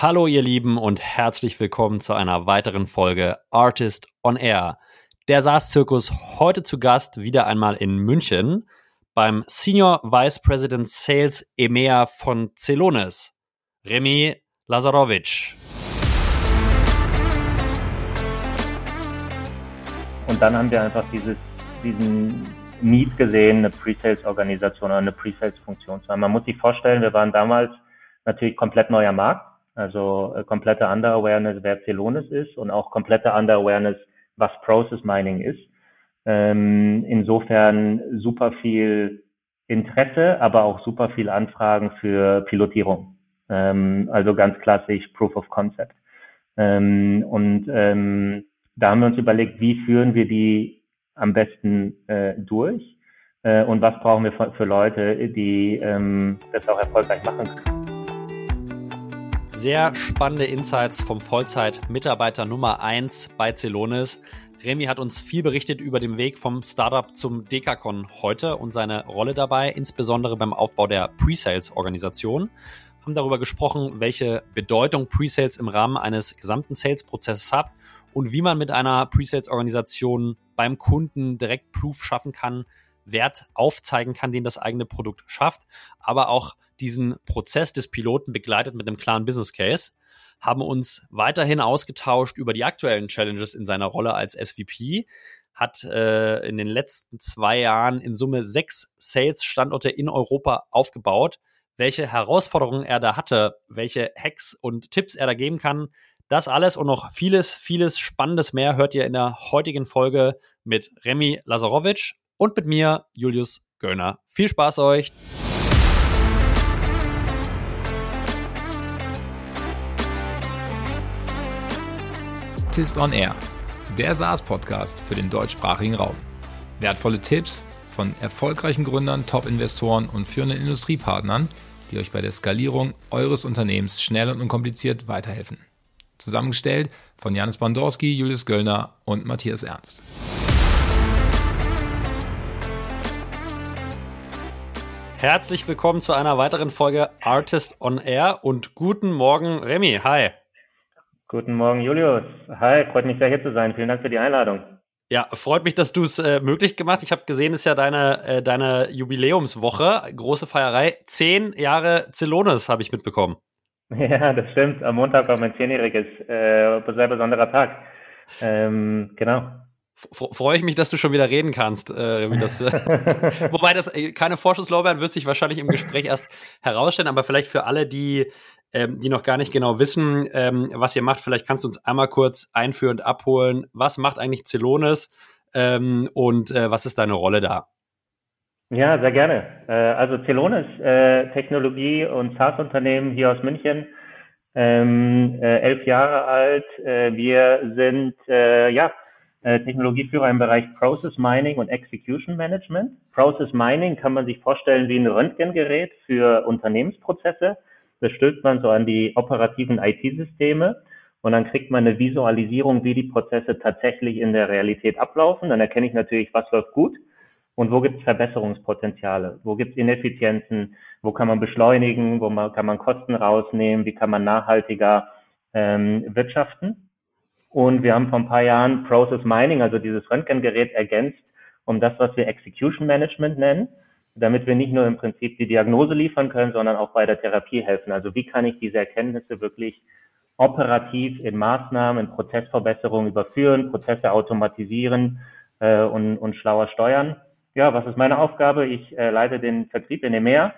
Hallo ihr Lieben und herzlich willkommen zu einer weiteren Folge Artist on Air. Der SaaS-Zirkus heute zu Gast wieder einmal in München beim Senior Vice President Sales EMEA von Celonis, Remy Lazarovic. Und dann haben wir einfach dieses, diesen Need gesehen, eine Pre-Sales-Organisation oder eine Pre-Sales-Funktion zu haben. Man muss sich vorstellen, wir waren damals natürlich komplett neuer Markt, also äh, komplette Under-Awareness, wer Celonis ist und auch komplette Under-Awareness, was Process Mining ist. Ähm, insofern super viel Interesse, aber auch super viel Anfragen für Pilotierung. Ähm, also ganz klassisch Proof of Concept. Ähm, und ähm, da haben wir uns überlegt, wie führen wir die am besten äh, durch äh, und was brauchen wir für, für Leute, die ähm, das auch erfolgreich machen können. Sehr spannende Insights vom Vollzeit-Mitarbeiter Nummer 1 bei Celonis. Remy hat uns viel berichtet über den Weg vom Startup zum Dekacon heute und seine Rolle dabei, insbesondere beim Aufbau der Pre-Sales-Organisation. Haben darüber gesprochen, welche Bedeutung Pre-Sales im Rahmen eines gesamten Sales-Prozesses hat und wie man mit einer Pre-Sales-Organisation beim Kunden direkt Proof schaffen kann, Wert aufzeigen kann, den das eigene Produkt schafft, aber auch diesen Prozess des Piloten begleitet mit einem klaren Business Case, haben uns weiterhin ausgetauscht über die aktuellen Challenges in seiner Rolle als SVP, hat äh, in den letzten zwei Jahren in Summe sechs Sales-Standorte in Europa aufgebaut. Welche Herausforderungen er da hatte, welche Hacks und Tipps er da geben kann, das alles und noch vieles, vieles Spannendes mehr hört ihr in der heutigen Folge mit Remy Lazarovic und mit mir, Julius Göllner. Viel Spaß euch! Artist on Air, der SaaS-Podcast für den deutschsprachigen Raum. Wertvolle Tipps von erfolgreichen Gründern, Top-Investoren und führenden Industriepartnern, die euch bei der Skalierung eures Unternehmens schnell und unkompliziert weiterhelfen. Zusammengestellt von Janis Bandorski, Julius Göllner und Matthias Ernst. Herzlich willkommen zu einer weiteren Folge Artist on Air und guten Morgen, Remy. Hi. Guten Morgen, Julius. Hi, freut mich sehr hier zu sein. Vielen Dank für die Einladung. Ja, freut mich, dass du es äh, möglich gemacht. Ich habe gesehen, es ist ja deine, äh, deine Jubiläumswoche, große Feierei. Zehn Jahre Zelones habe ich mitbekommen. Ja, das stimmt. Am Montag war mein zehnjähriges, äh, sehr besonderer Tag. Ähm, genau. Freue ich mich, dass du schon wieder reden kannst. Äh, das, äh, wobei das äh, keine Vorschusslorbeeren wird sich wahrscheinlich im Gespräch erst herausstellen, aber vielleicht für alle, die ähm, die noch gar nicht genau wissen, ähm, was ihr macht. Vielleicht kannst du uns einmal kurz einführend abholen. Was macht eigentlich Celonis ähm, und äh, was ist deine Rolle da? Ja, sehr gerne. Äh, also Celonis, äh, Technologie- und SaaS-Unternehmen hier aus München, ähm, äh, elf Jahre alt. Äh, wir sind äh, ja äh, Technologieführer im Bereich Process Mining und Execution Management. Process Mining kann man sich vorstellen wie ein Röntgengerät für Unternehmensprozesse. Das stülpt man so an die operativen IT-Systeme und dann kriegt man eine Visualisierung, wie die Prozesse tatsächlich in der Realität ablaufen. Dann erkenne ich natürlich, was läuft gut und wo gibt es Verbesserungspotenziale, wo gibt es Ineffizienzen, wo kann man beschleunigen, wo man, kann man Kosten rausnehmen, wie kann man nachhaltiger ähm, wirtschaften. Und wir haben vor ein paar Jahren Process Mining, also dieses Röntgengerät ergänzt, um das, was wir Execution Management nennen damit wir nicht nur im Prinzip die Diagnose liefern können, sondern auch bei der Therapie helfen. Also wie kann ich diese Erkenntnisse wirklich operativ in Maßnahmen, in Prozessverbesserungen überführen, Prozesse automatisieren äh, und, und schlauer steuern. Ja, was ist meine Aufgabe? Ich äh, leite den Vertrieb in EMEA,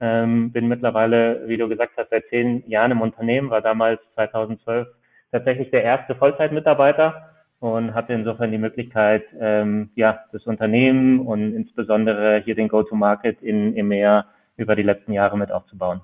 ähm, bin mittlerweile, wie du gesagt hast, seit zehn Jahren im Unternehmen, war damals 2012 tatsächlich der erste Vollzeitmitarbeiter und hatte insofern die Möglichkeit, ähm, ja, das Unternehmen und insbesondere hier den Go-to-Market in EMEA über die letzten Jahre mit aufzubauen.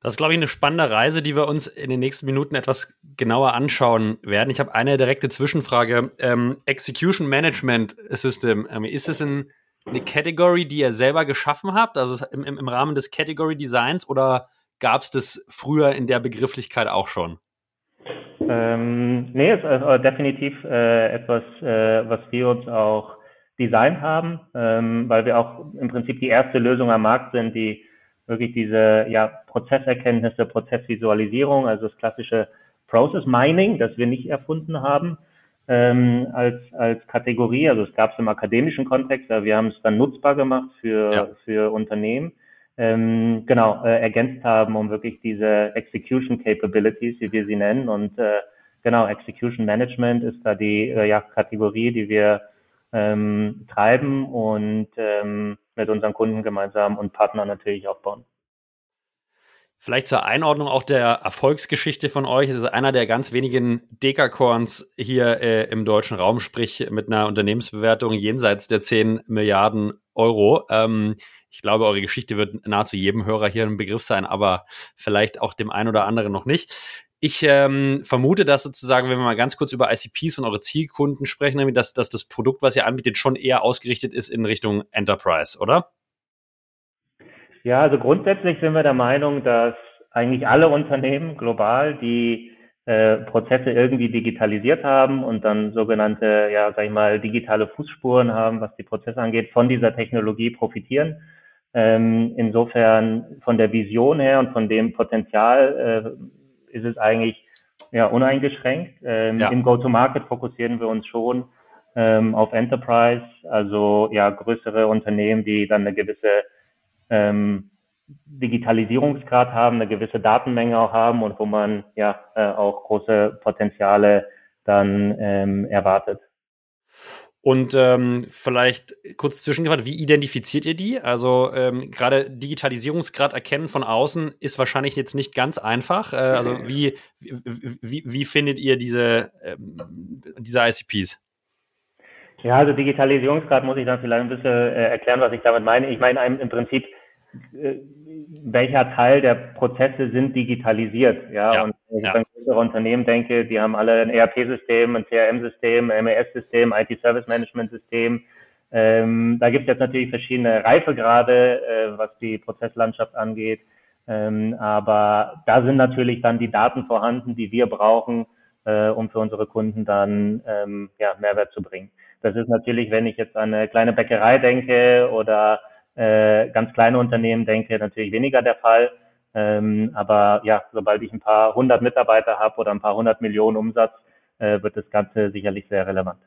Das ist, glaube ich, eine spannende Reise, die wir uns in den nächsten Minuten etwas genauer anschauen werden. Ich habe eine direkte Zwischenfrage. Ähm, Execution Management System, ähm, ist es ein, eine Category, die ihr selber geschaffen habt, also im, im Rahmen des Category Designs, oder gab es das früher in der Begrifflichkeit auch schon? Ähm, nee, ist äh, definitiv äh, etwas, äh, was wir uns auch designt haben, ähm, weil wir auch im Prinzip die erste Lösung am Markt sind, die wirklich diese ja, Prozesserkenntnisse, Prozessvisualisierung, also das klassische Process Mining, das wir nicht erfunden haben ähm, als, als Kategorie. Also es gab es im akademischen Kontext, aber wir haben es dann nutzbar gemacht für, ja. für Unternehmen. Ähm, genau, äh, ergänzt haben, um wirklich diese Execution Capabilities, wie wir sie nennen. Und äh, genau, Execution Management ist da die äh, ja, Kategorie, die wir ähm, treiben und ähm, mit unseren Kunden gemeinsam und Partnern natürlich aufbauen. Vielleicht zur Einordnung auch der Erfolgsgeschichte von euch. Es ist einer der ganz wenigen Dekakorns hier äh, im deutschen Raum, sprich mit einer Unternehmensbewertung jenseits der 10 Milliarden Euro. Ähm, ich glaube, eure Geschichte wird nahezu jedem Hörer hier ein Begriff sein, aber vielleicht auch dem einen oder anderen noch nicht. Ich ähm, vermute, dass sozusagen, wenn wir mal ganz kurz über ICPs und eure Zielkunden sprechen, dass, dass das Produkt, was ihr anbietet, schon eher ausgerichtet ist in Richtung Enterprise, oder? Ja, also grundsätzlich sind wir der Meinung, dass eigentlich alle Unternehmen global, die äh, Prozesse irgendwie digitalisiert haben und dann sogenannte, ja, sag ich mal, digitale Fußspuren haben, was die Prozesse angeht, von dieser Technologie profitieren. Ähm, insofern von der Vision her und von dem Potenzial äh, ist es eigentlich ja, uneingeschränkt. Ähm, ja. Im Go-to-Market fokussieren wir uns schon ähm, auf Enterprise, also ja größere Unternehmen, die dann eine gewisse ähm, Digitalisierungsgrad haben, eine gewisse Datenmenge auch haben und wo man ja äh, auch große Potenziale dann ähm, erwartet. Und ähm, vielleicht kurz zwischengefragt, wie identifiziert ihr die? Also ähm, gerade Digitalisierungsgrad erkennen von außen ist wahrscheinlich jetzt nicht ganz einfach. Äh, also wie, wie, wie findet ihr diese, ähm, diese ICPs? Ja, also Digitalisierungsgrad muss ich dann vielleicht ein bisschen äh, erklären, was ich damit meine. Ich meine im Prinzip welcher Teil der Prozesse sind digitalisiert. Ja, ja und wenn ich ja. an größere Unternehmen denke, die haben alle ein ERP-System, ein CRM-System, ein MES-System, IT-Service-Management-System. Ähm, da gibt es jetzt natürlich verschiedene Reifegrade, äh, was die Prozesslandschaft angeht. Ähm, aber da sind natürlich dann die Daten vorhanden, die wir brauchen, äh, um für unsere Kunden dann ähm, ja, Mehrwert zu bringen. Das ist natürlich, wenn ich jetzt an eine kleine Bäckerei denke oder äh, ganz kleine Unternehmen denke, natürlich weniger der Fall. Ähm, aber ja, sobald ich ein paar hundert Mitarbeiter habe oder ein paar hundert Millionen Umsatz, äh, wird das Ganze sicherlich sehr relevant.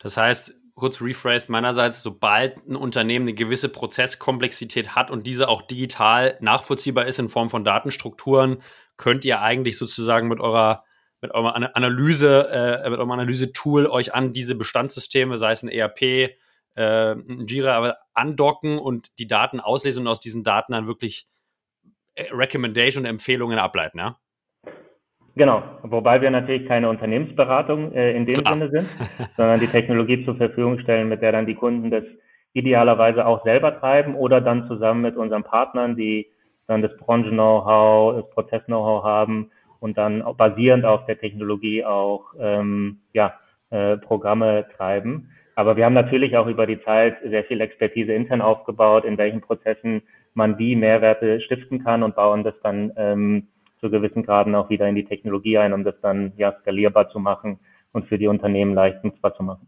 Das heißt, kurz rephrased meinerseits, sobald ein Unternehmen eine gewisse Prozesskomplexität hat und diese auch digital nachvollziehbar ist in Form von Datenstrukturen, könnt ihr eigentlich sozusagen mit eurer mit eurer Analyse, äh, mit eurem Analyse-Tool euch an diese Bestandssysteme, sei es ein ERP, äh, Jira aber andocken und die Daten auslesen und aus diesen Daten dann wirklich äh, Recommendation und Empfehlungen ableiten, ja? Genau, wobei wir natürlich keine Unternehmensberatung äh, in dem Klar. Sinne sind, sondern die Technologie zur Verfügung stellen, mit der dann die Kunden das idealerweise auch selber treiben oder dann zusammen mit unseren Partnern, die dann das Branchen-Know-how, das Prozess-Know-how haben und dann basierend auf der Technologie auch ähm, ja, äh, Programme treiben. Aber wir haben natürlich auch über die Zeit sehr viel Expertise intern aufgebaut, in welchen Prozessen man wie Mehrwerte stiften kann und bauen das dann ähm, zu gewissen Graden auch wieder in die Technologie ein, um das dann ja skalierbar zu machen und für die Unternehmen leicht nutzbar zu machen.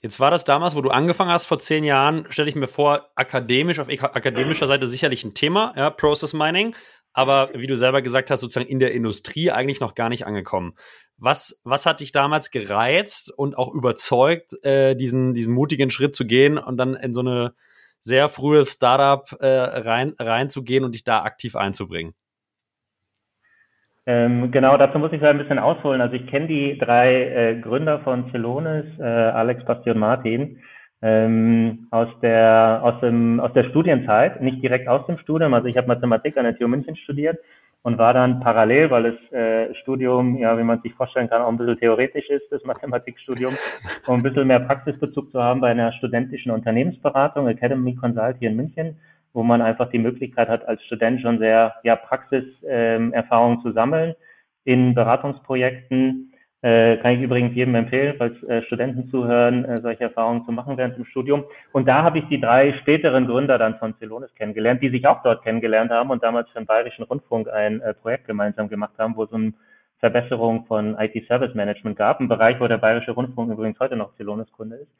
Jetzt war das damals, wo du angefangen hast vor zehn Jahren, stelle ich mir vor, akademisch, auf akademischer Seite sicherlich ein Thema, ja, Process Mining aber wie du selber gesagt hast, sozusagen in der Industrie eigentlich noch gar nicht angekommen. Was, was hat dich damals gereizt und auch überzeugt, äh, diesen, diesen mutigen Schritt zu gehen und dann in so eine sehr frühe Startup äh, rein, reinzugehen und dich da aktiv einzubringen? Ähm, genau, dazu muss ich ein bisschen ausholen. Also ich kenne die drei äh, Gründer von Celonis, äh, Alex, Basti und Martin ähm, aus der aus dem aus der Studienzeit, nicht direkt aus dem Studium. Also ich habe Mathematik an der TU München studiert und war dann parallel, weil das äh, Studium, ja, wie man sich vorstellen kann, auch ein bisschen theoretisch ist, das Mathematikstudium, um ein bisschen mehr Praxisbezug zu haben bei einer studentischen Unternehmensberatung, Academy Consult hier in München, wo man einfach die Möglichkeit hat, als Student schon sehr ja, Praxiserfahrung ähm, zu sammeln in Beratungsprojekten äh, kann ich übrigens jedem empfehlen, falls äh, Studenten zuhören, äh, solche Erfahrungen zu machen während dem Studium. Und da habe ich die drei späteren Gründer dann von Celonis kennengelernt, die sich auch dort kennengelernt haben und damals für den Bayerischen Rundfunk ein äh, Projekt gemeinsam gemacht haben, wo es um Verbesserung von IT-Service Management gab, ein Bereich, wo der Bayerische Rundfunk übrigens heute noch Celonis Kunde ist.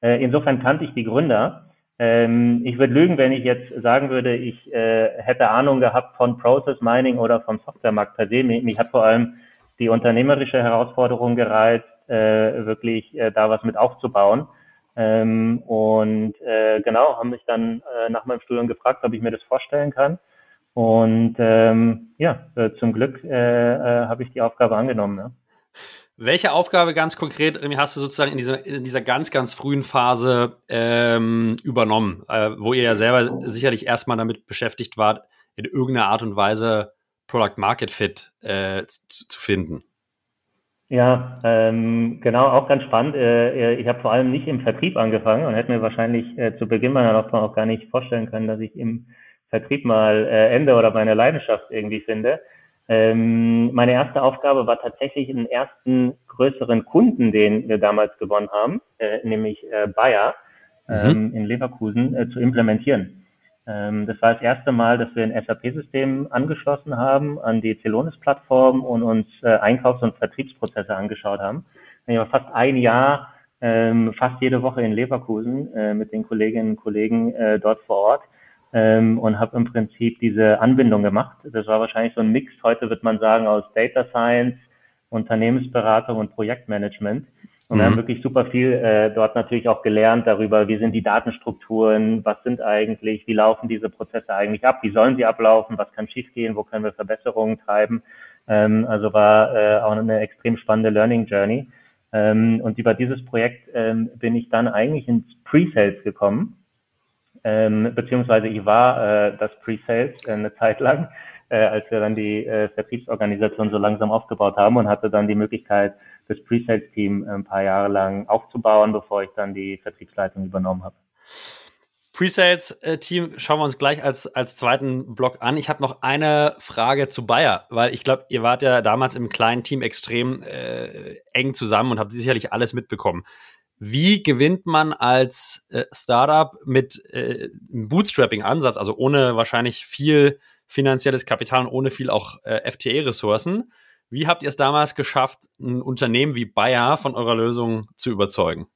Äh, insofern kannte ich die Gründer Ähm, ich würde lügen, wenn ich jetzt sagen würde, ich äh, hätte Ahnung gehabt von Process Mining oder vom Softwaremarkt per se. Mich, mich hat vor allem die unternehmerische Herausforderung gereizt, äh, wirklich äh, da was mit aufzubauen. Ähm, und äh, genau, haben mich dann äh, nach meinem Studium gefragt, ob ich mir das vorstellen kann. Und ähm, ja, äh, zum Glück äh, äh, habe ich die Aufgabe angenommen. Ja. Welche Aufgabe ganz konkret hast du sozusagen in dieser, in dieser ganz, ganz frühen Phase ähm, übernommen, äh, wo ihr ja selber sicherlich erstmal damit beschäftigt wart, in irgendeiner Art und Weise Product Market Fit äh, zu, zu finden? Ja, ähm, genau, auch ganz spannend. Äh, ich habe vor allem nicht im Vertrieb angefangen und hätte mir wahrscheinlich äh, zu Beginn meiner Laufbahn auch gar nicht vorstellen können, dass ich im Vertrieb mal äh, Ende oder meine Leidenschaft irgendwie finde. Ähm, meine erste Aufgabe war tatsächlich den ersten größeren Kunden, den wir damals gewonnen haben, äh, nämlich äh, Bayer mhm. ähm, mhm. in Leverkusen, äh, zu implementieren. Ähm, das war das erste Mal, dass wir ein SAP-System angeschlossen haben an die Celonis-Plattform und uns äh, Einkaufs- und Vertriebsprozesse angeschaut haben. Ich war fast ein Jahr, ähm, fast jede Woche in Leverkusen äh, mit den Kolleginnen und Kollegen äh, dort vor Ort ähm, und habe im Prinzip diese Anbindung gemacht. Das war wahrscheinlich so ein Mix, heute wird man sagen, aus Data Science, Unternehmensberatung und Projektmanagement. Und mhm. wir haben mhm. wirklich super viel äh, dort natürlich auch gelernt darüber, wie sind die Datenstrukturen, was sind eigentlich, wie laufen diese Prozesse eigentlich ab, wie sollen sie ablaufen, was kann schiefgehen, wo können wir Verbesserungen treiben. Ähm, also war äh, auch eine extrem spannende Learning Journey. Ähm, und über dieses Projekt ähm, bin ich dann eigentlich ins Pre-Sales gekommen ähm, beziehungsweise ich war äh, das Pre-Sales äh, eine Zeit lang, äh, als wir dann die äh, Vertriebsorganisation so langsam aufgebaut haben und hatte dann die Möglichkeit, das Pre-Sales-Team ein paar Jahre lang aufzubauen, bevor ich dann die Vertriebsleitung übernommen habe. Pre-Sales-Team schauen wir uns gleich als, als zweiten Block an. Ich habe noch eine Frage zu Bayer, weil ich glaube, ihr wart ja damals im kleinen Team extrem äh, eng zusammen und habt sicherlich alles mitbekommen. Wie gewinnt man als äh, Startup mit äh, einem Bootstrapping-Ansatz, also ohne wahrscheinlich viel finanzielles Kapital und ohne viel auch äh, FTE-Ressourcen? Wie habt ihr es damals geschafft, ein Unternehmen wie Bayer von eurer Lösung zu überzeugen?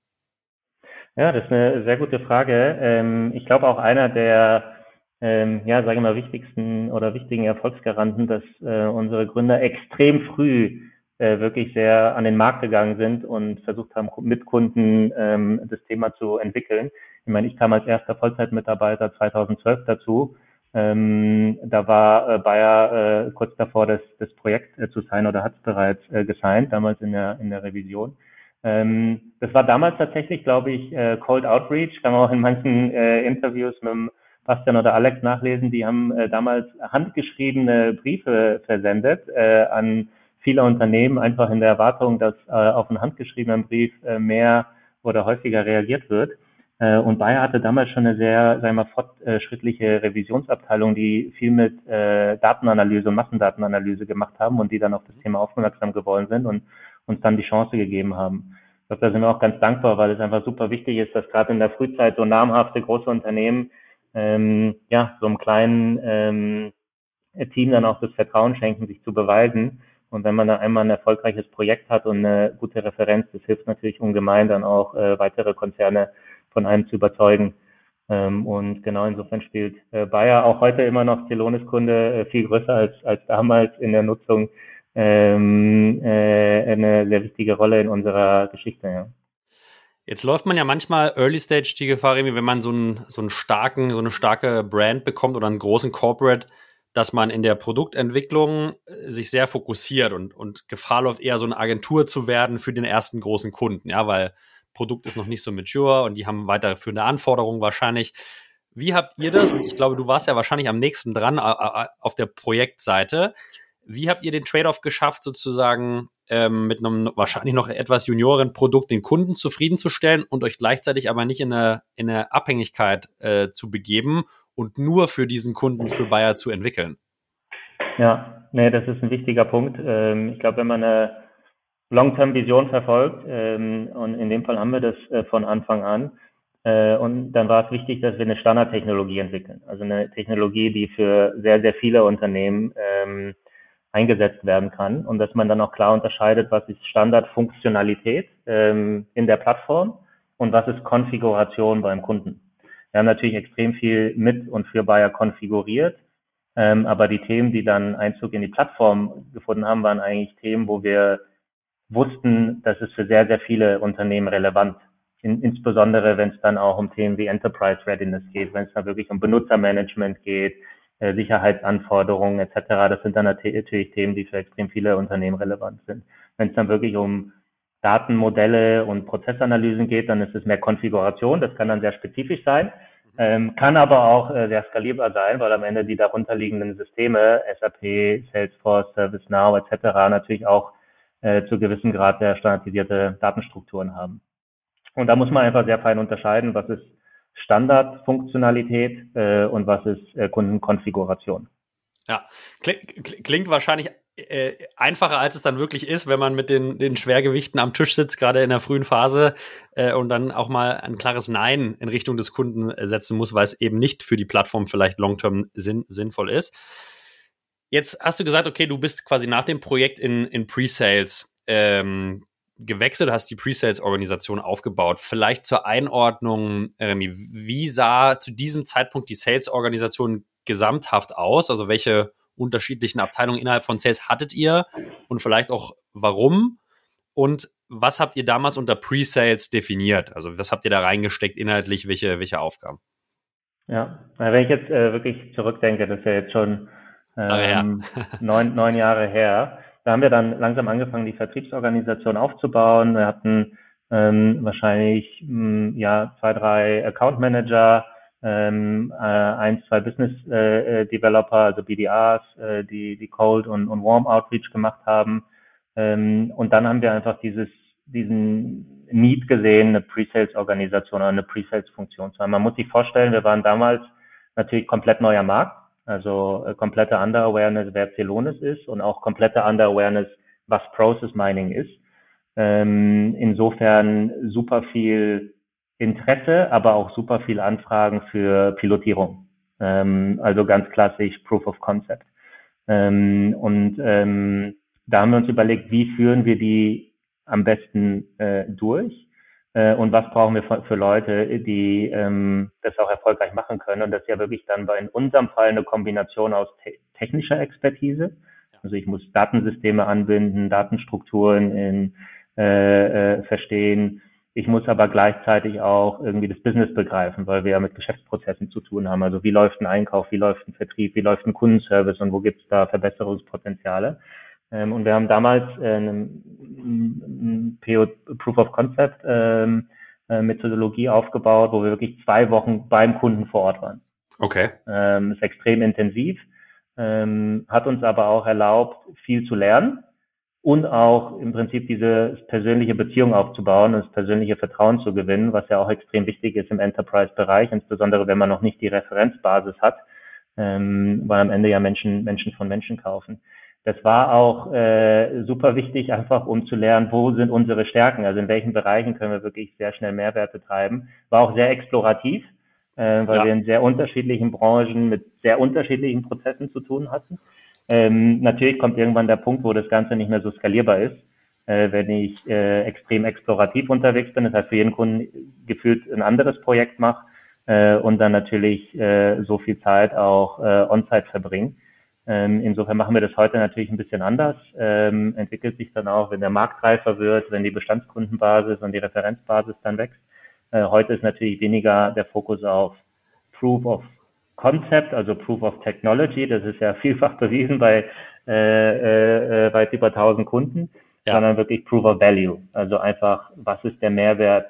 Ja, das ist eine sehr gute Frage. Ähm, ich glaube auch einer der, ähm, ja, sage ich mal, wichtigsten oder wichtigen Erfolgsgaranten, dass äh, unsere Gründer extrem früh äh, wirklich sehr an den Markt gegangen sind und versucht haben, mit Kunden ähm, das Thema zu entwickeln. Ich meine, ich kam als erster Vollzeitmitarbeiter 2012 dazu. Ähm, da war äh, Bayer äh, kurz davor, das, das Projekt äh, zu sein oder hat es bereits äh, gesigned, damals in der, in der Revision. Ähm, das war damals tatsächlich, glaube ich, äh, Cold Outreach, kann man auch in manchen äh, Interviews mit dem Bastian oder Alex nachlesen. Die haben äh, damals handgeschriebene Briefe versendet äh, an viele Unternehmen einfach in der Erwartung, dass äh, auf einen handgeschriebenen Brief äh, mehr oder häufiger reagiert wird. Äh, und Bayer hatte damals schon eine sehr, sagen wir mal, fortschrittliche Revisionsabteilung, die viel mit äh, Datenanalyse und Massendatenanalyse gemacht haben und die dann auf das Thema aufmerksam geworden sind und uns dann die Chance gegeben haben. Ich glaube, da sind wir auch ganz dankbar, weil es einfach super wichtig ist, dass gerade in der Frühzeit so namhafte große Unternehmen ähm, ja so einem kleinen ähm, Team dann auch das Vertrauen schenken, sich zu beweisen und wenn man da einmal ein erfolgreiches Projekt hat und eine gute Referenz, das hilft natürlich ungemein, dann auch äh, weitere Konzerne von einem zu überzeugen. Ähm, und genau insofern spielt äh, Bayer auch heute immer noch Celonis-Kunde äh, viel größer als, als damals in der Nutzung ähm, äh, eine sehr wichtige Rolle in unserer Geschichte. Ja. Jetzt läuft man ja manchmal Early Stage die Gefahr, wenn man so einen, so einen starken, so eine starke Brand bekommt oder einen großen Corporate, dass man in der Produktentwicklung äh, sich sehr fokussiert und, und Gefahr läuft, eher so eine Agentur zu werden für den ersten großen Kunden, ja, weil Produkt ist noch nicht so mature und die haben weiterführende Anforderungen wahrscheinlich. Wie habt ihr das? Und ich glaube, du warst ja wahrscheinlich am nächsten dran auf der Projektseite. Wie habt ihr den Trade-off geschafft, sozusagen ähm, mit einem wahrscheinlich noch etwas junioren Produkt den Kunden zufriedenzustellen und euch gleichzeitig aber nicht in eine, in eine Abhängigkeit äh, zu begeben und nur für diesen Kunden für Bayer zu entwickeln. Ja, nee, das ist ein wichtiger Punkt. Ähm, ich glaube, wenn man eine Long-Term-Vision verfolgt, ähm, und in dem Fall haben wir das äh, von Anfang an, äh, und dann war es wichtig, dass wir eine Standardtechnologie entwickeln. Also eine Technologie, die für sehr, sehr viele Unternehmen ähm, eingesetzt werden kann und dass man dann auch klar unterscheidet, was ist Standardfunktionalität in der Plattform und was ist Konfiguration beim Kunden. Wir haben natürlich extrem viel mit und für Buyer konfiguriert, ähm, aber die Themen, die dann Einzug in die Plattform gefunden haben, waren eigentlich Themen, wo wir wussten, dass es für sehr, sehr viele Unternehmen relevant in, insbesondere wenn es dann auch um Themen wie Enterprise Readiness geht, wenn es dann wirklich um Benutzermanagement geht, äh, Sicherheitsanforderungen etc. Das sind dann natürlich Themen, die für extrem viele Unternehmen relevant sind. Wenn es dann wirklich um Datenmodelle und Prozessanalysen geht, dann ist es mehr Konfiguration. Das kann dann sehr spezifisch sein, ähm, kann aber auch äh, sehr skalierbar sein, weil am Ende die darunterliegenden Systeme, SAP, Salesforce, ServiceNow etc. natürlich auch äh, zu gewissem Grad der standardisierte Datenstrukturen haben. Und da muss man einfach sehr fein unterscheiden, was ist Standardfunktionalität äh, und was ist äh, Kundenkonfiguration. Ja, klingt, klingt wahrscheinlich äh, einfacher, als es dann wirklich ist, wenn man mit den, den Schwergewichten am Tisch sitzt, gerade in der frühen Phase, äh, und dann auch mal ein klares Nein in Richtung des Kunden setzen muss, weil es eben nicht für die Plattform vielleicht long-term sinn, sinnvoll ist. Jetzt hast du gesagt, okay, du bist quasi nach dem Projekt in, in Pre-Sales ähm, gewechselt, hast die Pre-Sales-Organisation aufgebaut. Vielleicht zur Einordnung, Remy, wie sah zu diesem Zeitpunkt die Sales-Organisation gesamthaft aus? Also welche unterschiedlichen Abteilungen innerhalb von Sales hattet ihr und vielleicht auch warum? Und was habt ihr damals unter Pre-Sales definiert? Also was habt ihr da reingesteckt inhaltlich? Welche, welche Aufgaben? Ja, wenn ich jetzt äh, wirklich zurückdenke, das ist ja jetzt schon ähm, neun, neun Jahre her, da haben wir dann langsam angefangen, die Vertriebsorganisation aufzubauen. Wir hatten ähm, wahrscheinlich mh, hm, ja zwei, drei Account Manager, ähm, äh, ein, zwei Business äh, äh Developer, also BDAs, äh, die die Cold und, und Warm Outreach gemacht haben. Ähm, und dann haben wir einfach dieses diesen Need gesehen, eine Pre-Sales-Organisation oder eine Pre-Sales-Funktion zu haben. Man muss sich vorstellen, wir waren damals natürlich komplett neuer Markt. Also äh, komplette Under-Awareness, wer Celonis ist und auch komplette Under-Awareness, was Process Mining ist. Ähm, insofern super viel Interesse, aber auch super viel Anfragen für Pilotierung. Ähm, also ganz klassisch Proof of Concept. Ähm, und ähm, da haben wir uns überlegt, wie führen wir die am besten äh, durch äh, und was brauchen wir für, für Leute, die ähm, das auch erfolgreich machen können. Und das ist ja wirklich dann bei in unserem Fall eine Kombination aus te technischer Expertise. Also ich muss Datensysteme anbinden, Datenstrukturen in, äh, äh, verstehen. Ich muss aber gleichzeitig auch irgendwie das Business begreifen, weil wir ja mit Geschäftsprozessen zu tun haben. Also wie läuft ein Einkauf, wie läuft ein Vertrieb, wie läuft ein Kundenservice und wo gibt es da Verbesserungspotenziale. Ähm, und wir haben damals äh, eine PO, Proof of Concept ähm, äh, Methodologie aufgebaut, wo wir wirklich zwei Wochen beim Kunden vor Ort waren. Okay. Ähm, ist extrem intensiv, ähm, hat uns aber auch erlaubt, viel zu lernen und auch im Prinzip diese persönliche Beziehung aufzubauen und das persönliche Vertrauen zu gewinnen, was ja auch extrem wichtig ist im Enterprise-Bereich, insbesondere wenn man noch nicht die Referenzbasis hat, ähm, weil am Ende ja Menschen Menschen von Menschen kaufen das war auch äh, super wichtig, einfach um zu lernen, wo sind unsere Stärken, also in welchen Bereichen können wir wirklich sehr schnell Mehrwert betreiben. War auch sehr explorativ, äh, weil ja. wir in sehr unterschiedlichen Branchen mit sehr unterschiedlichen Prozessen zu tun hatten. Ähm, natürlich kommt irgendwann der Punkt, wo das Ganze nicht mehr so skalierbar ist, äh, wenn ich äh, extrem explorativ unterwegs bin, das heißt für jeden Kunden gefühlt ein anderes Projekt mache äh, und dann natürlich äh, so viel Zeit auch äh, on-site verbringen. Ähm, insofern machen wir das heute natürlich ein bisschen anders. Ähm, entwickelt sich dann auch, wenn der Markt reifer wird, wenn die Bestandskundenbasis und die Referenzbasis dann wächst. Äh, heute ist natürlich weniger der Fokus auf Proof of Concept, also Proof of Technology. Das ist ja vielfach bewiesen bei äh, äh, weit über 1000 Kunden, ja. sondern wirklich Proof of Value. Also einfach, was ist der Mehrwert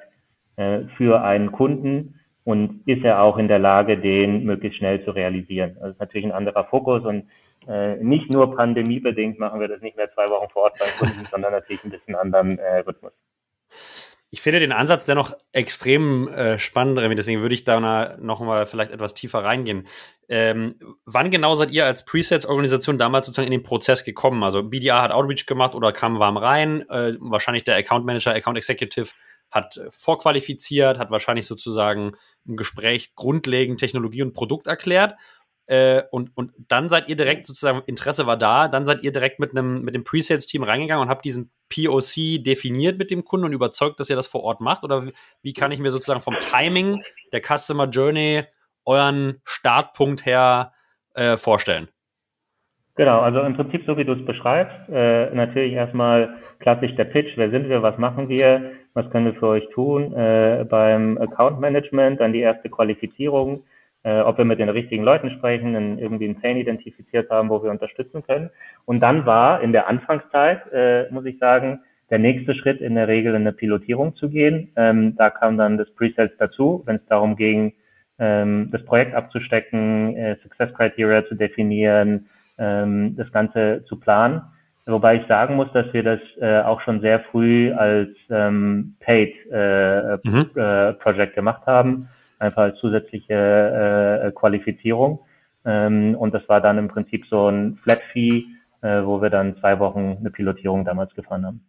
äh, für einen Kunden? und ist er auch in der Lage, den möglichst schnell zu realisieren. Also das ist natürlich ein anderer Fokus und äh, nicht nur pandemiebedingt machen wir das nicht mehr zwei Wochen vor Ort beim Kunden, sondern natürlich ein bisschen anderen äh, Rhythmus. Ich finde den Ansatz dennoch extrem äh, spannend, Remy, deswegen würde ich da noch mal vielleicht etwas tiefer reingehen. Ähm, wann genau seid ihr als Presets-Organisation damals sozusagen in den Prozess gekommen? Also BDA hat Outreach gemacht oder kam warm rein? Äh, wahrscheinlich der Account Manager, Account Executive hat vorqualifiziert, hat wahrscheinlich sozusagen im Gespräch grundlegend Technologie und Produkt erklärt Äh, und, und dann seid ihr direkt sozusagen, Interesse war da, dann seid ihr direkt mit einem mit dem Pre-Sales-Team reingegangen und habt diesen POC definiert mit dem Kunden und überzeugt, dass ihr das vor Ort macht? Oder wie kann ich mir sozusagen vom Timing der Customer Journey euren Startpunkt her äh, vorstellen? Genau, also im Prinzip so wie du es beschreibst, äh, natürlich erstmal klassisch der Pitch, wer sind wir, was machen wir, was können wir für euch tun, äh, beim Account Management, dann die erste Qualifizierung, äh, ob wir mit den richtigen Leuten sprechen, in, irgendwie einen Pain identifiziert haben, wo wir unterstützen können. Und dann war in der Anfangszeit, äh, muss ich sagen, der nächste Schritt in der Regel in eine Pilotierung zu gehen. Ähm, da kam dann das Presales dazu, wenn es darum ging, ähm, das Projekt abzustecken, äh, Success Criteria zu definieren, ähm, das Ganze zu planen. Wobei ich sagen muss, dass wir das äh, auch schon sehr früh als ähm, Paid äh, mhm. äh, Project gemacht haben, einfach als zusätzliche äh, Qualifizierung. Ähm, und das war dann im Prinzip so ein Flat Fee, äh, wo wir dann zwei Wochen eine Pilotierung damals gefahren haben.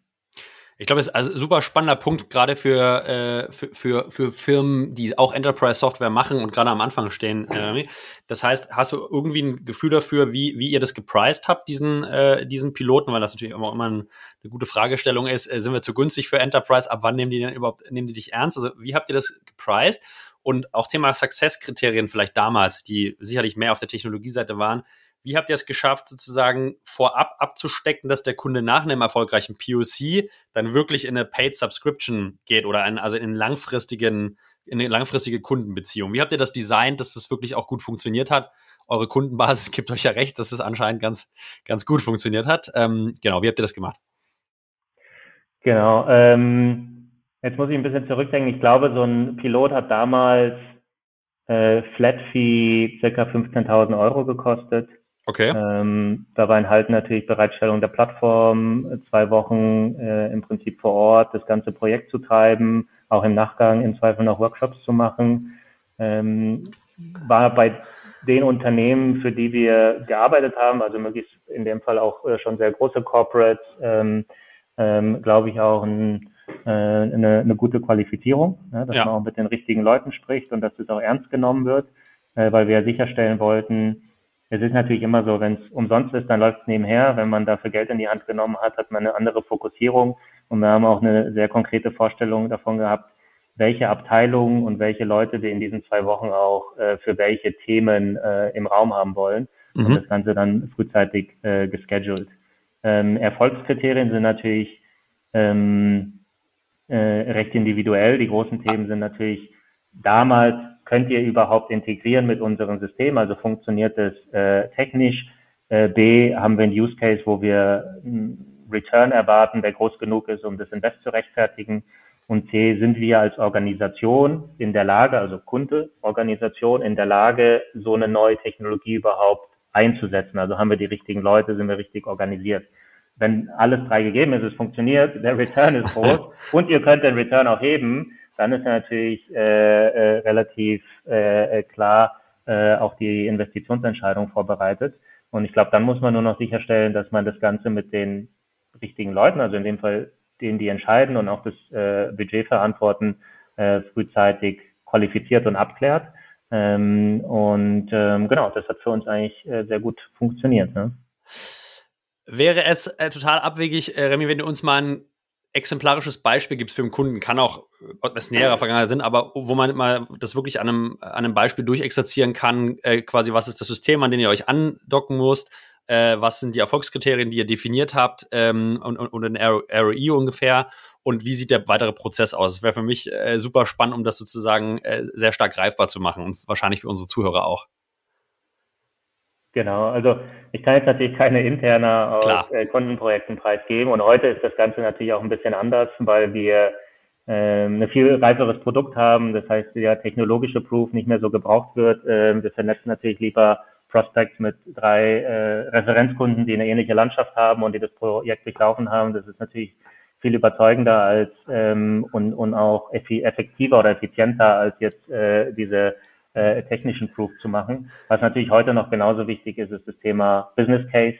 Ich glaube, es ist also ein super spannender Punkt, gerade für, äh, für, für, für Firmen, die auch Enterprise-Software machen und gerade am Anfang stehen. Äh, das heißt, hast du irgendwie ein Gefühl dafür, wie, wie ihr das gepriced habt, diesen, äh, diesen Piloten, weil das natürlich immer, immer eine gute Fragestellung ist, äh, sind wir zu günstig für Enterprise, ab wann nehmen die denn überhaupt, nehmen die dich ernst? Also wie habt ihr das gepriced? Und auch Thema Success-Kriterien vielleicht damals, die sicherlich mehr auf der Technologieseite waren. Wie habt ihr es geschafft, sozusagen vorab abzustecken, dass der Kunde nach einem erfolgreichen POC dann wirklich in eine Paid Subscription geht oder ein, also in langfristigen, in eine langfristige Kundenbeziehung? Wie habt ihr das designt, dass das wirklich auch gut funktioniert hat? Eure Kundenbasis gibt euch ja recht, dass es anscheinend ganz, ganz gut funktioniert hat. Ähm, genau, wie habt ihr das gemacht? Genau. Ähm, jetzt muss ich ein bisschen zurückdenken. Ich glaube, so ein Pilot hat damals äh, Flat Fee circa 15.000 Euro gekostet. Okay. Ähm, da war halt natürlich Bereitstellung der Plattform, zwei Wochen äh, im Prinzip vor Ort, das ganze Projekt zu treiben, auch im Nachgang im Zweifel noch Workshops zu machen. Ähm, war bei den Unternehmen, für die wir gearbeitet haben, also möglichst in dem Fall auch äh, schon sehr große Corporates, ähm, ähm, glaube ich auch ein, äh, eine, eine gute Qualifizierung, ne, dass ja. man auch mit den richtigen Leuten spricht und dass das auch ernst genommen wird, äh, weil wir sicherstellen wollten, es ist natürlich immer so, wenn es umsonst ist, dann läuft es nebenher. Wenn man dafür Geld in die Hand genommen hat, hat man eine andere Fokussierung. Und wir haben auch eine sehr konkrete Vorstellung davon gehabt, welche Abteilungen und welche Leute wir in diesen zwei Wochen auch äh, für welche Themen äh, im Raum haben wollen. Mhm. Und das Ganze dann frühzeitig äh, gescheduled. Ähm, Erfolgskriterien sind natürlich ähm, äh, recht individuell. Die großen Themen sind natürlich damals könnt ihr überhaupt integrieren mit unserem System? Also funktioniert es äh, technisch? Äh, B, haben wir einen Use Case, wo wir einen Return erwarten, der groß genug ist, um das Invest zu rechtfertigen? Und C, sind wir als Organisation in der Lage, also Kunde, Organisation in der Lage, so eine neue Technologie überhaupt einzusetzen? Also haben wir die richtigen Leute, sind wir richtig organisiert? Wenn alles drei gegeben ist, es funktioniert, der Return ist groß und ihr könnt den Return auch heben, dann ist natürlich äh, äh, relativ äh, äh, klar äh, auch die Investitionsentscheidung vorbereitet. Und ich glaube, dann muss man nur noch sicherstellen, dass man das Ganze mit den richtigen Leuten, also in dem Fall denen, die entscheiden und auch das äh, Budget verantworten, äh, frühzeitig qualifiziert und abklärt. Ähm, und ähm, genau, das hat für uns eigentlich äh, sehr gut funktioniert. Ne? Wäre es äh, total abwegig, äh, Remy, wenn du uns mal ein exemplarisches Beispiel gibt für einen Kunden, kann auch etwas näherer Vergangenheit sind, aber wo man mal das wirklich an einem, an einem Beispiel durchexerzieren kann, äh, quasi was ist das System, an dem ihr euch andocken müsst, äh, was sind die Erfolgskriterien, die ihr definiert habt ähm, und, und, und ein ROI ungefähr und wie sieht der weitere Prozess aus? Das wäre für mich äh, super spannend, um das sozusagen äh, sehr stark greifbar zu machen und wahrscheinlich für unsere Zuhörer auch. Genau, also ich kann jetzt natürlich keine interne aus äh, Kundenprojekten preisgeben und heute ist das Ganze natürlich auch ein bisschen anders, weil wir äh, ein viel reiferes Produkt haben, das heißt der technologische Proof nicht mehr so gebraucht wird. Äh, wir vernetzen natürlich lieber Prospects mit drei äh, Referenzkunden, die eine ähnliche Landschaft haben und die das Projekt durchlaufen haben. Das ist natürlich viel überzeugender als ähm, und, und auch effektiver oder effizienter als jetzt äh, diese äh, technischen Proof zu machen. Was natürlich heute noch genauso wichtig ist, ist das Thema Business Case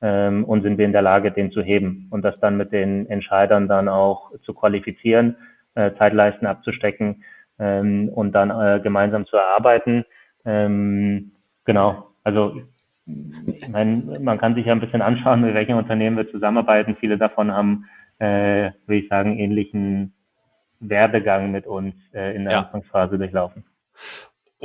ähm, und sind wir in der Lage, den zu heben und das dann mit den Entscheidern dann auch zu qualifizieren, äh, Zeitleisten abzustecken ähm, und dann äh, gemeinsam zu erarbeiten. Ähm, genau. Also ich meine, man kann sich ja ein bisschen anschauen, mit welchen Unternehmen wir zusammenarbeiten. Viele davon haben, äh, würde ich sagen, ähnlichen Werdegang mit uns äh, in der ja. Anfangsphase durchlaufen.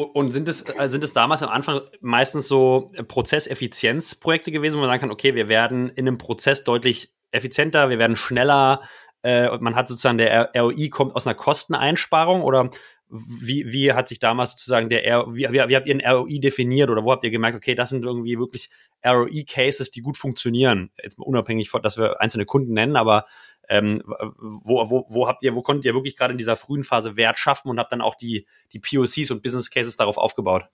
Und sind es, äh, sind es damals am Anfang meistens so Prozesseffizienzprojekte gewesen, wo man sagen kann, okay, wir werden in einem Prozess deutlich effizienter, wir werden schneller, äh, man hat sozusagen der ROI kommt aus einer Kosteneinsparung oder wie, wie hat sich damals sozusagen der R wie, wie, habt ihr den ROI definiert oder wo habt ihr gemerkt, okay, das sind irgendwie wirklich ROI-Cases, die gut funktionieren? Jetzt unabhängig von, dass wir einzelne Kunden nennen, aber ähm, wo, wo, wo habt ihr, wo konntet ihr wirklich gerade in dieser frühen Phase Wert schaffen und habt dann auch die, die POCs und Business Cases darauf aufgebaut?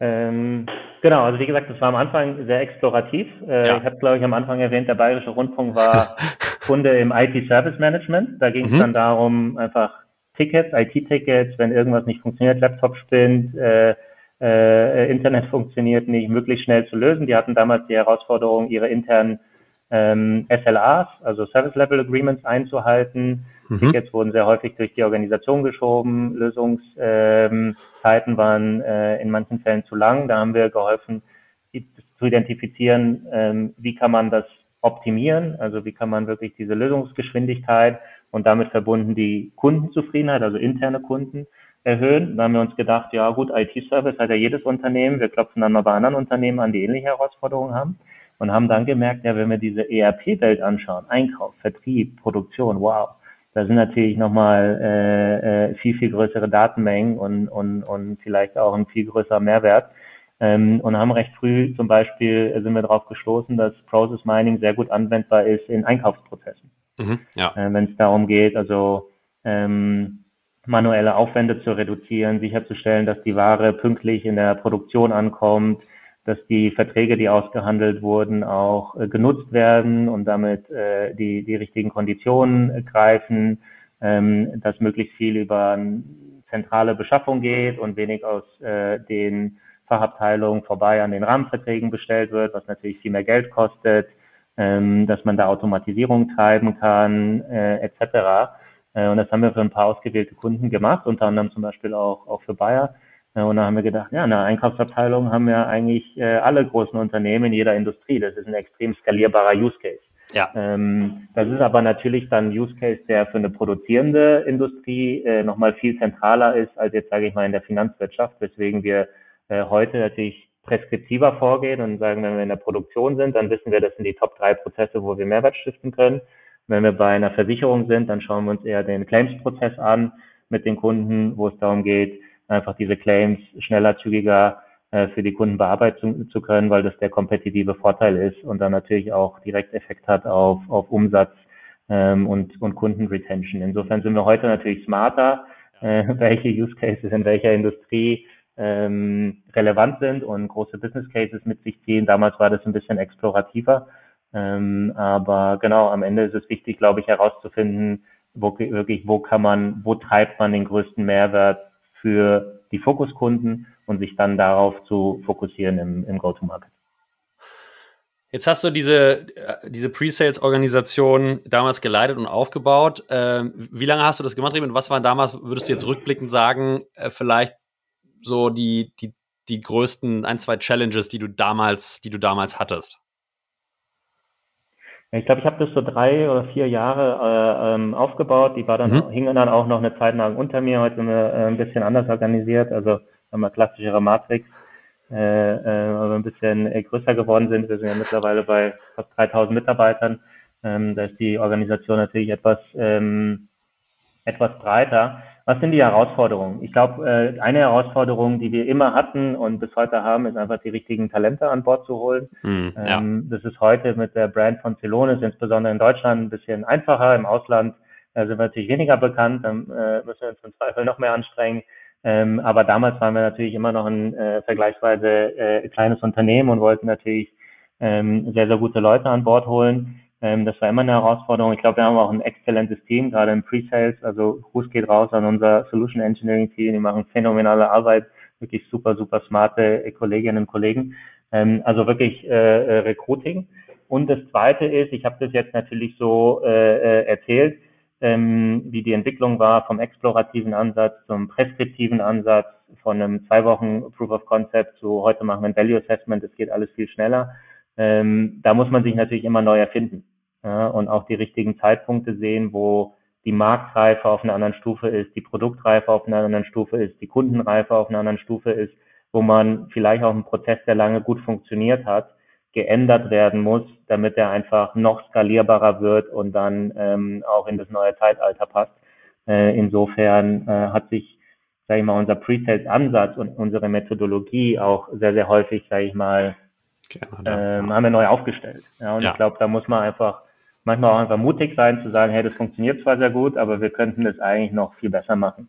Ähm, genau, also wie gesagt, das war am Anfang sehr explorativ. Äh, ja. Ich habe, glaube ich, am Anfang erwähnt, der Bayerische Rundfunk war Kunde im IT-Service Management. Da ging es mhm. dann darum, einfach Tickets, IT-Tickets, wenn irgendwas nicht funktioniert, Laptop spinnt, äh, äh, Internet funktioniert nicht, möglichst schnell zu lösen. Die hatten damals die Herausforderung, ihre internen ähm, SLAs, also Service Level Agreements einzuhalten. Mhm. Tickets wurden sehr häufig durch die Organisation geschoben, Lösungszeiten ähm, waren äh, in manchen Fällen zu lang. Da haben wir geholfen, zu identifizieren, ähm, wie kann man das optimieren, also wie kann man wirklich diese Lösungsgeschwindigkeit und damit verbunden die Kundenzufriedenheit, also interne Kunden, erhöhen. Da haben wir uns gedacht, ja gut, IT-Service hat ja jedes Unternehmen, wir klopfen dann mal bei anderen Unternehmen an, die ähnliche Herausforderungen haben und haben dann gemerkt, ja, wenn wir diese ERP-Welt anschauen, Einkauf, Vertrieb, Produktion, wow, da sind natürlich nochmal äh, äh, viel, viel größere Datenmengen und, und, und vielleicht auch ein viel größerer Mehrwert. Ähm, und haben recht früh zum Beispiel, äh, sind wir darauf gestoßen, dass Process Mining sehr gut anwendbar ist in Einkaufsprozessen. Mhm, ja. äh, wenn es darum geht, also ähm, manuelle Aufwände zu reduzieren, sicherzustellen, dass die Ware pünktlich in der Produktion ankommt, dass die Verträge, die ausgehandelt wurden, auch äh, genutzt werden und damit äh, die, die richtigen Konditionen greifen, ähm, dass möglichst viel über zentrale Beschaffung geht und wenig aus äh, den Fachabteilungen vorbei an den Rahmenverträgen bestellt wird, was natürlich viel mehr Geld kostet, ähm, dass man da Automatisierung treiben kann, äh, etc. Äh, und das haben wir für ein paar ausgewählte Kunden gemacht, unter anderem zum Beispiel auch, auch für Bayer. Und da haben wir gedacht, ja, eine Einkaufsabteilung haben ja eigentlich äh, alle großen Unternehmen in jeder Industrie. Das ist ein extrem skalierbarer Use Case. Ja. Ähm, das ist aber natürlich dann ein Use Case, der für eine produzierende Industrie äh, nochmal viel zentraler ist als jetzt, sage ich mal, in der Finanzwirtschaft, weswegen wir äh, heute natürlich preskriptiver vorgehen und sagen, wenn wir in der Produktion sind, dann wissen wir, das sind die Top drei Prozesse, wo wir Mehrwert stiften können. Wenn wir bei einer Versicherung sind, dann schauen wir uns eher den Claims-Prozess an mit den Kunden, wo es darum geht, einfach diese Claims schneller, zügiger äh, für die Kunden bearbeiten zu, können, weil das der kompetitive Vorteil ist und dann natürlich auch direkt Effekt hat auf, auf Umsatz ähm, und, und Kundenretention. Insofern sind wir heute natürlich smarter, äh, welche Use Cases in welcher Industrie ähm, relevant sind und große Business Cases mit sich ziehen. Damals war das ein bisschen explorativer. Ähm, aber genau, am Ende ist es wichtig, glaube ich, herauszufinden, wo wirklich, wo kann man, wo treibt man den größten Mehrwert für die Fokuskunden und sich dann darauf zu fokussieren im, im Go-to-Market. Jetzt hast du diese, äh, diese Pre-Sales-Organisation damals geleitet und aufgebaut. Ähm, wie lange hast du das gemacht, und was waren damals, würdest du jetzt rückblickend sagen, äh, vielleicht so die, die, die größten ein, zwei Challenges, die du damals, die du damals hattest? Ich glaube, ich habe das so drei oder vier Jahre äh, ähm, aufgebaut. Die war dann, mhm. hingen dann auch noch eine Zeit lang unter mir. Heute sind wir äh, ein bisschen anders organisiert. Also haben wir klassischere Matrix, äh, äh, aber ein bisschen äh, größer geworden sind. Wir sind ja mittlerweile bei fast 3000 Mitarbeitern. Ähm, da ist die Organisation natürlich etwas ähm, etwas breiter. Was sind die Herausforderungen? Ich glaube, äh, eine Herausforderung, die wir immer hatten und bis heute haben, ist einfach die richtigen Talente an Bord zu holen. Mm, ja. ähm, das ist heute mit der Brand von Celonis, insbesondere in Deutschland, ein bisschen einfacher. Im Ausland äh, sind wir natürlich weniger bekannt, dann äh, müssen wir uns im Zweifel noch mehr anstrengen. Ähm, aber damals waren wir natürlich immer noch ein vergleichsweise kleines Unternehmen und wollten natürlich ähm, sehr, sehr gute Leute an Bord holen. Ähm, das war immer eine Herausforderung. Ich glaube, wir haben auch ein exzellentes Team, gerade im Pre-Sales. Also Gruß geht raus an unser Solution Engineering Team. Die machen phänomenale Arbeit, wirklich super, super smarte Kolleginnen und Kollegen. Ähm, also wirklich äh, äh, Recruiting. Und das Zweite ist, ich habe das jetzt natürlich so äh, äh, erzählt, ähm, wie die Entwicklung war vom explorativen Ansatz zum preskriptiven Ansatz, von einem zwei Wochen Proof of Concept zu heute machen wir ein Value Assessment, es geht alles viel schneller. Ähm, da muss man sich natürlich immer neu erfinden ja, und auch die richtigen Zeitpunkte sehen, wo die Marktreife auf einer anderen Stufe ist, die Produktreife auf einer anderen Stufe ist, die Kundenreife auf einer anderen Stufe ist, wo man vielleicht auch einen Prozess, der lange gut funktioniert hat, geändert werden muss, damit er einfach noch skalierbarer wird und dann ähm, auch in das neue Zeitalter passt. Äh, insofern äh, hat sich, sage ich mal, unser Pre-Sales-Ansatz und unsere Methodologie auch sehr, sehr häufig, sage ich mal, äh, haben wir neu aufgestellt. Ja, und ja. ich glaube, da muss man einfach manchmal auch einfach mutig sein zu sagen, hey, das funktioniert zwar sehr gut, aber wir könnten das eigentlich noch viel besser machen.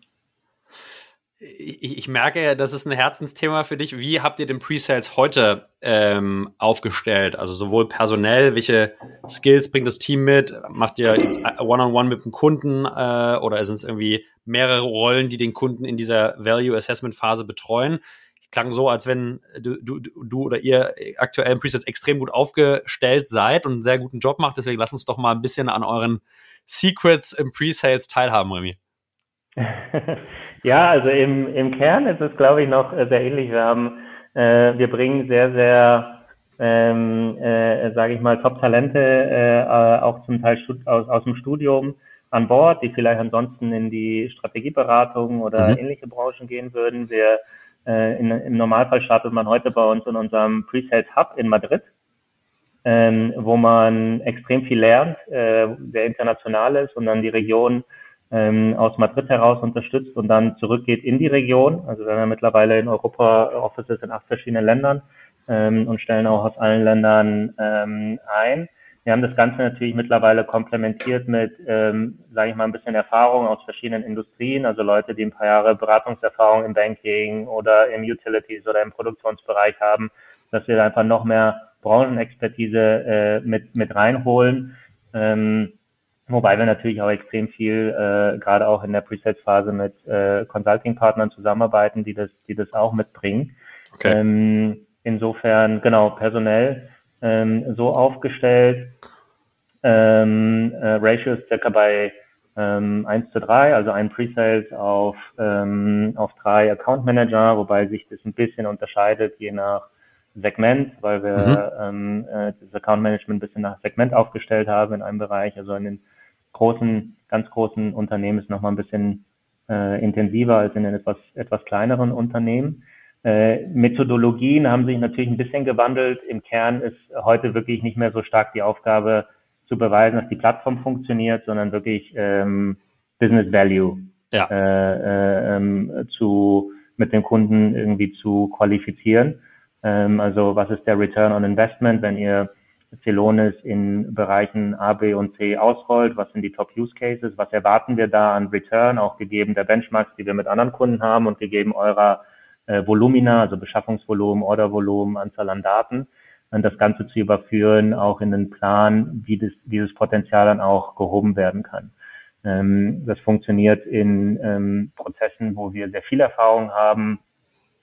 Ich, ich merke, das ist ein Herzensthema für dich. Wie habt ihr den Pre-Sales heute ähm, aufgestellt? Also sowohl personell, welche Skills bringt das Team mit? Macht ihr jetzt One-on-One -on -one mit dem Kunden äh, oder sind es irgendwie mehrere Rollen, die den Kunden in dieser Value Assessment Phase betreuen? Klang so, als wenn du, du, du oder ihr aktuell im Presets extrem gut aufgestellt seid und einen sehr guten Job macht. Deswegen lass uns doch mal ein bisschen an euren Secrets im Presales teilhaben, Remy. ja, also im, im Kern ist es, glaube ich, noch sehr ähnlich. Wir haben, äh, wir bringen sehr, sehr, ähm, äh, sage ich mal, Top-Talente äh, auch zum Teil aus, aus dem Studium an Bord, die vielleicht ansonsten in die Strategieberatung oder mhm. ähnliche Branchen gehen würden. Wir äh, in, Im Normalfall startet man heute bei uns in unserem Pre-Sales Hub in Madrid, ähm, wo man extrem viel lernt, äh, international ist und dann die Region ähm, aus Madrid heraus unterstützt und dann zurückgeht in die Region. Also wir haben ja mittlerweile in Europa Offices in acht verschiedenen Ländern ähm, und stellen auch aus allen Ländern ähm, ein. Wir haben das Ganze natürlich mittlerweile komplementiert mit, ähm, sage ich mal, ein bisschen Erfahrung aus verschiedenen Industrien, also Leute, die ein paar Jahre Beratungserfahrung im Banking oder im Utilities oder im Produktionsbereich haben, dass wir da einfach noch mehr Branchenexpertise äh, mit, mit reinholen. Ähm, wobei wir natürlich auch extrem viel, äh, gerade auch in der Presets-Phase mit äh, Consulting-Partnern zusammenarbeiten, die das, die das auch mitbringen. Okay. Ähm, insofern, genau, personell ähm, so aufgestellt. Ähm, äh, Ratio ist circa bei ähm, 1 zu 3, also ein Pre-Sales auf, ähm, auf drei Account Manager, wobei sich das ein bisschen unterscheidet je nach Segment, weil wir mhm. ähm, äh, das Account Management ein bisschen nach Segment aufgestellt haben in einem Bereich. Also in den großen, ganz großen Unternehmen ist nochmal ein bisschen äh, intensiver als in den etwas, etwas kleineren Unternehmen. Äh, Methodologien haben sich natürlich ein bisschen gewandelt. Im Kern ist heute wirklich nicht mehr so stark die Aufgabe zu beweisen, dass die Plattform funktioniert, sondern wirklich ähm, Business Value ja. äh, äh, ähm, zu mit dem Kunden irgendwie zu qualifizieren. Ähm, also was ist der Return on Investment, wenn ihr Celonis in Bereichen A, B und C ausrollt? Was sind die Top Use Cases? Was erwarten wir da an Return, auch gegeben der Benchmarks, die wir mit anderen Kunden haben und gegeben eurer äh, Volumina, also Beschaffungsvolumen, Ordervolumen, Anzahl an Daten, und das Ganze zu überführen, auch in den Plan, wie das, dieses Potenzial dann auch gehoben werden kann. Ähm, das funktioniert in ähm, Prozessen, wo wir sehr viel Erfahrung haben,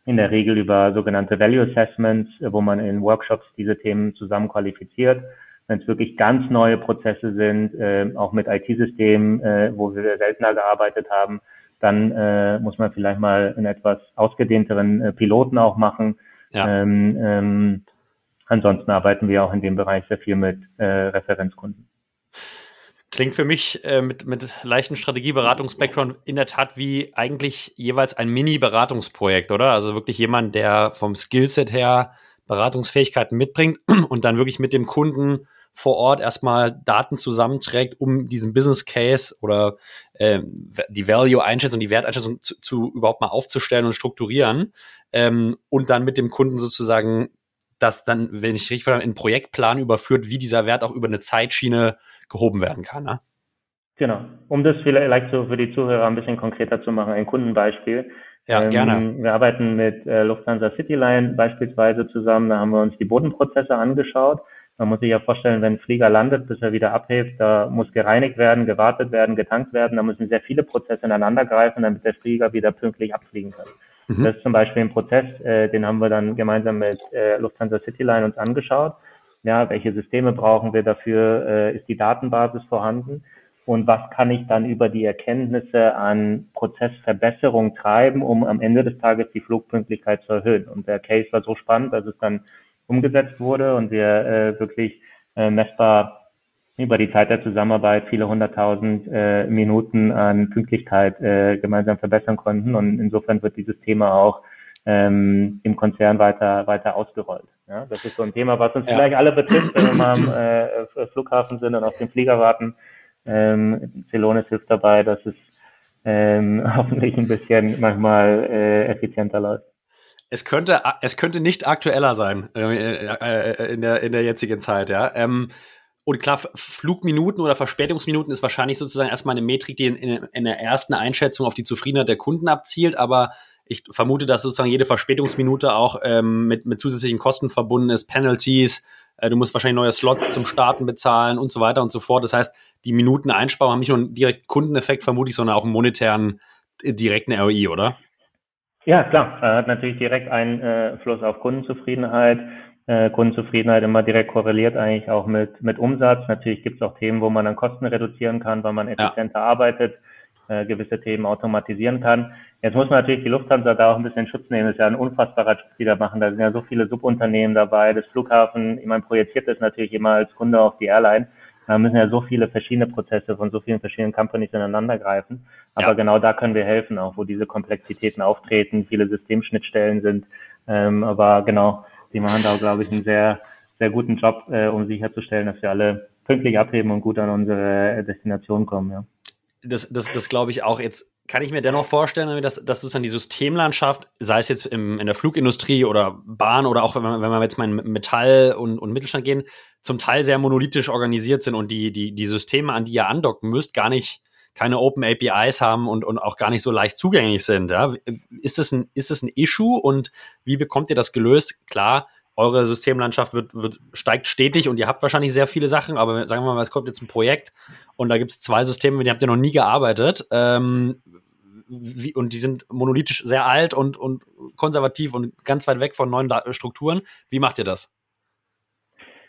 in der Regel über sogenannte Value Assessments, wo man in Workshops diese Themen zusammen qualifiziert. Wenn es wirklich ganz neue Prozesse sind, äh, auch mit IT-Systemen, äh, wo wir seltener gearbeitet haben, dann äh, muss man vielleicht mal einen etwas ausgedehnteren äh, Piloten auch machen. Ja. Ähm, ähm, ansonsten arbeiten wir auch in dem Bereich sehr viel mit äh, Referenzkunden. Klingt für mich äh, mit, mit leichten Strategieberatungs-Background in der Tat wie eigentlich jeweils ein Mini-Beratungsprojekt, oder? Also wirklich jemand, der vom Skillset her Beratungsfähigkeiten mitbringt und dann wirklich mit dem Kunden vor Ort erstmal Daten zusammenträgt, um diesen Business Case oder äh, die Value-Einschätzung, die Werteinschätzung zu, zu, überhaupt mal aufzustellen und strukturieren ähm, und dann mit dem Kunden sozusagen das dann, wenn ich richtig verstanden in Projektplan überführt, wie dieser Wert auch über eine Zeitschiene gehoben werden kann. Ne? Genau. Um das vielleicht so für die Zuhörer ein bisschen konkreter zu machen, ein Kundenbeispiel. Ja, ähm, gerne. Wir arbeiten mit äh, Lufthansa Cityline beispielsweise zusammen. Da haben wir uns die Bodenprozesse angeschaut man muss sich ja vorstellen, wenn ein Flieger landet, bis er wieder abhebt, da muss gereinigt werden, gewartet werden, getankt werden. Da müssen sehr viele Prozesse ineinander greifen, damit der Flieger wieder pünktlich abfliegen kann. Mhm. Das ist zum Beispiel ein Prozess, äh, den haben wir dann gemeinsam mit äh, Lufthansa Cityline uns angeschaut. Ja, welche Systeme brauchen wir dafür? Äh, ist die Datenbasis vorhanden? und was kann ich dann über die Erkenntnisse an Prozessverbesserung treiben, um am Ende des Tages die Flugpünktlichkeit zu erhöhen. Und der Case war so spannend, dass es dann umgesetzt wurde und wir äh, wirklich äh, messbar über die Zeit der Zusammenarbeit viele hunderttausend äh, Minuten an Pünktlichkeit äh, gemeinsam verbessern konnten. Und insofern wird dieses Thema auch ähm, im Konzern weiter weiter ausgerollt. Ja, das ist so ein Thema, was uns ja. vielleicht alle betrifft, wenn wir mal am äh, Flughafen sind und auf den Flieger warten. Ähm, Celonis hilft dabei, dass es ähm, hoffentlich ein bisschen manchmal äh, effizienter läuft. Es könnte, es könnte nicht aktueller sein äh, äh, in, der, in der jetzigen Zeit, ja. Ähm, und klar, Flugminuten oder Verspätungsminuten ist wahrscheinlich sozusagen erstmal eine Metrik, die in, in, in der ersten Einschätzung auf die Zufriedenheit der Kunden abzielt, aber ich vermute, dass sozusagen jede Verspätungsminute auch ähm, mit, mit zusätzlichen Kosten verbunden ist, Penalties, äh, du musst wahrscheinlich neue Slots zum Starten bezahlen und so weiter und so fort. Das heißt, die Minuteneinsparung haben nicht nur einen direkten Kundeneffekt, vermute ich, sondern auch einen monetären, äh, direkten ROI, oder? Ja, klar. Er hat natürlich direkt einen äh, Fluss auf Kundenzufriedenheit. Äh, Kundenzufriedenheit immer direkt korreliert eigentlich auch mit, mit Umsatz. Natürlich gibt es auch Themen, wo man dann Kosten reduzieren kann, weil man effizienter ja. arbeitet, äh, gewisse Themen automatisieren kann. Jetzt muss man natürlich die Lufthansa da auch ein bisschen Schutz nehmen. Das ist ja ein unfassbarer Job, die da machen. Da sind ja so viele Subunternehmen dabei. Das Flughafen, ich meine, projiziert das natürlich immer als Kunde auf die Airline. Da müssen ja so viele verschiedene Prozesse von so vielen verschiedenen Companies ineinander greifen. Aber ja. genau da können wir helfen, auch wo diese Komplexitäten auftreten, viele Systemschnittstellen sind. Ähm, aber genau, die machen da, glaube ich, einen sehr, sehr guten Job, äh, um sicherzustellen, dass wir alle pünktlich abheben und gut an unsere Destination kommen. Ja das, das, das glaube ich auch. Jetzt kann ich mir dennoch vorstellen, dass, dass sozusagen die Systemlandschaft, sei es jetzt im, in der Flugindustrie oder Bahn oder auch wenn wir, wenn wir jetzt mal in Metall und, und Mittelstand gehen, zum Teil sehr monolithisch organisiert sind und die, die, die Systeme, an die ihr andocken müsst, gar nicht keine Open APIs haben und, und auch gar nicht so leicht zugänglich sind. Ja? Ist, das ein, ist das ein Issue und wie bekommt ihr das gelöst? Klar, eure Systemlandschaft wird, wird, steigt stetig und ihr habt wahrscheinlich sehr viele Sachen, aber sagen wir mal, es kommt jetzt ein Projekt und da gibt es zwei Systeme, mit denen habt ihr noch nie gearbeitet. Ähm, wie, und die sind monolithisch sehr alt und, und konservativ und ganz weit weg von neuen Strukturen. Wie macht ihr das?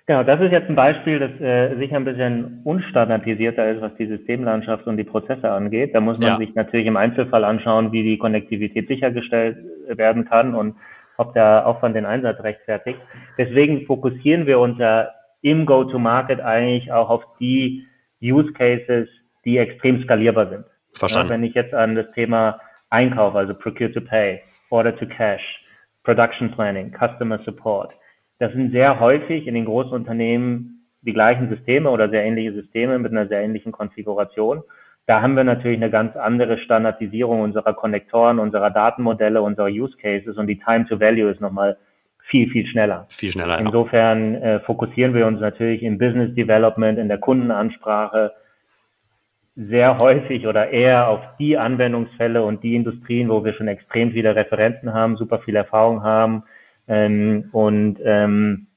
Genau, das ist jetzt ein Beispiel, das äh, sicher ein bisschen unstandardisierter ist, was die Systemlandschaft und die Prozesse angeht. Da muss man ja. sich natürlich im Einzelfall anschauen, wie die Konnektivität sichergestellt werden kann und ob der Aufwand den Einsatz rechtfertigt. Deswegen fokussieren wir uns ja im Go-to-Market eigentlich auch auf die Use Cases, die extrem skalierbar sind. Verstanden. Ja, wenn ich jetzt an das Thema Einkauf, also Procure to Pay, Order to Cash, Production Planning, Customer Support, das sind sehr häufig in den großen Unternehmen die gleichen Systeme oder sehr ähnliche Systeme mit einer sehr ähnlichen Konfiguration. Da haben wir natürlich eine ganz andere Standardisierung unserer Konnektoren, unserer Datenmodelle, unserer Use Cases und die Time to Value ist nochmal viel, viel schneller. Viel schneller. Insofern äh, fokussieren wir uns natürlich im Business Development, in der Kundenansprache sehr häufig oder eher auf die Anwendungsfälle und die Industrien, wo wir schon extrem viele Referenten haben, super viel Erfahrung haben ähm, und ähm,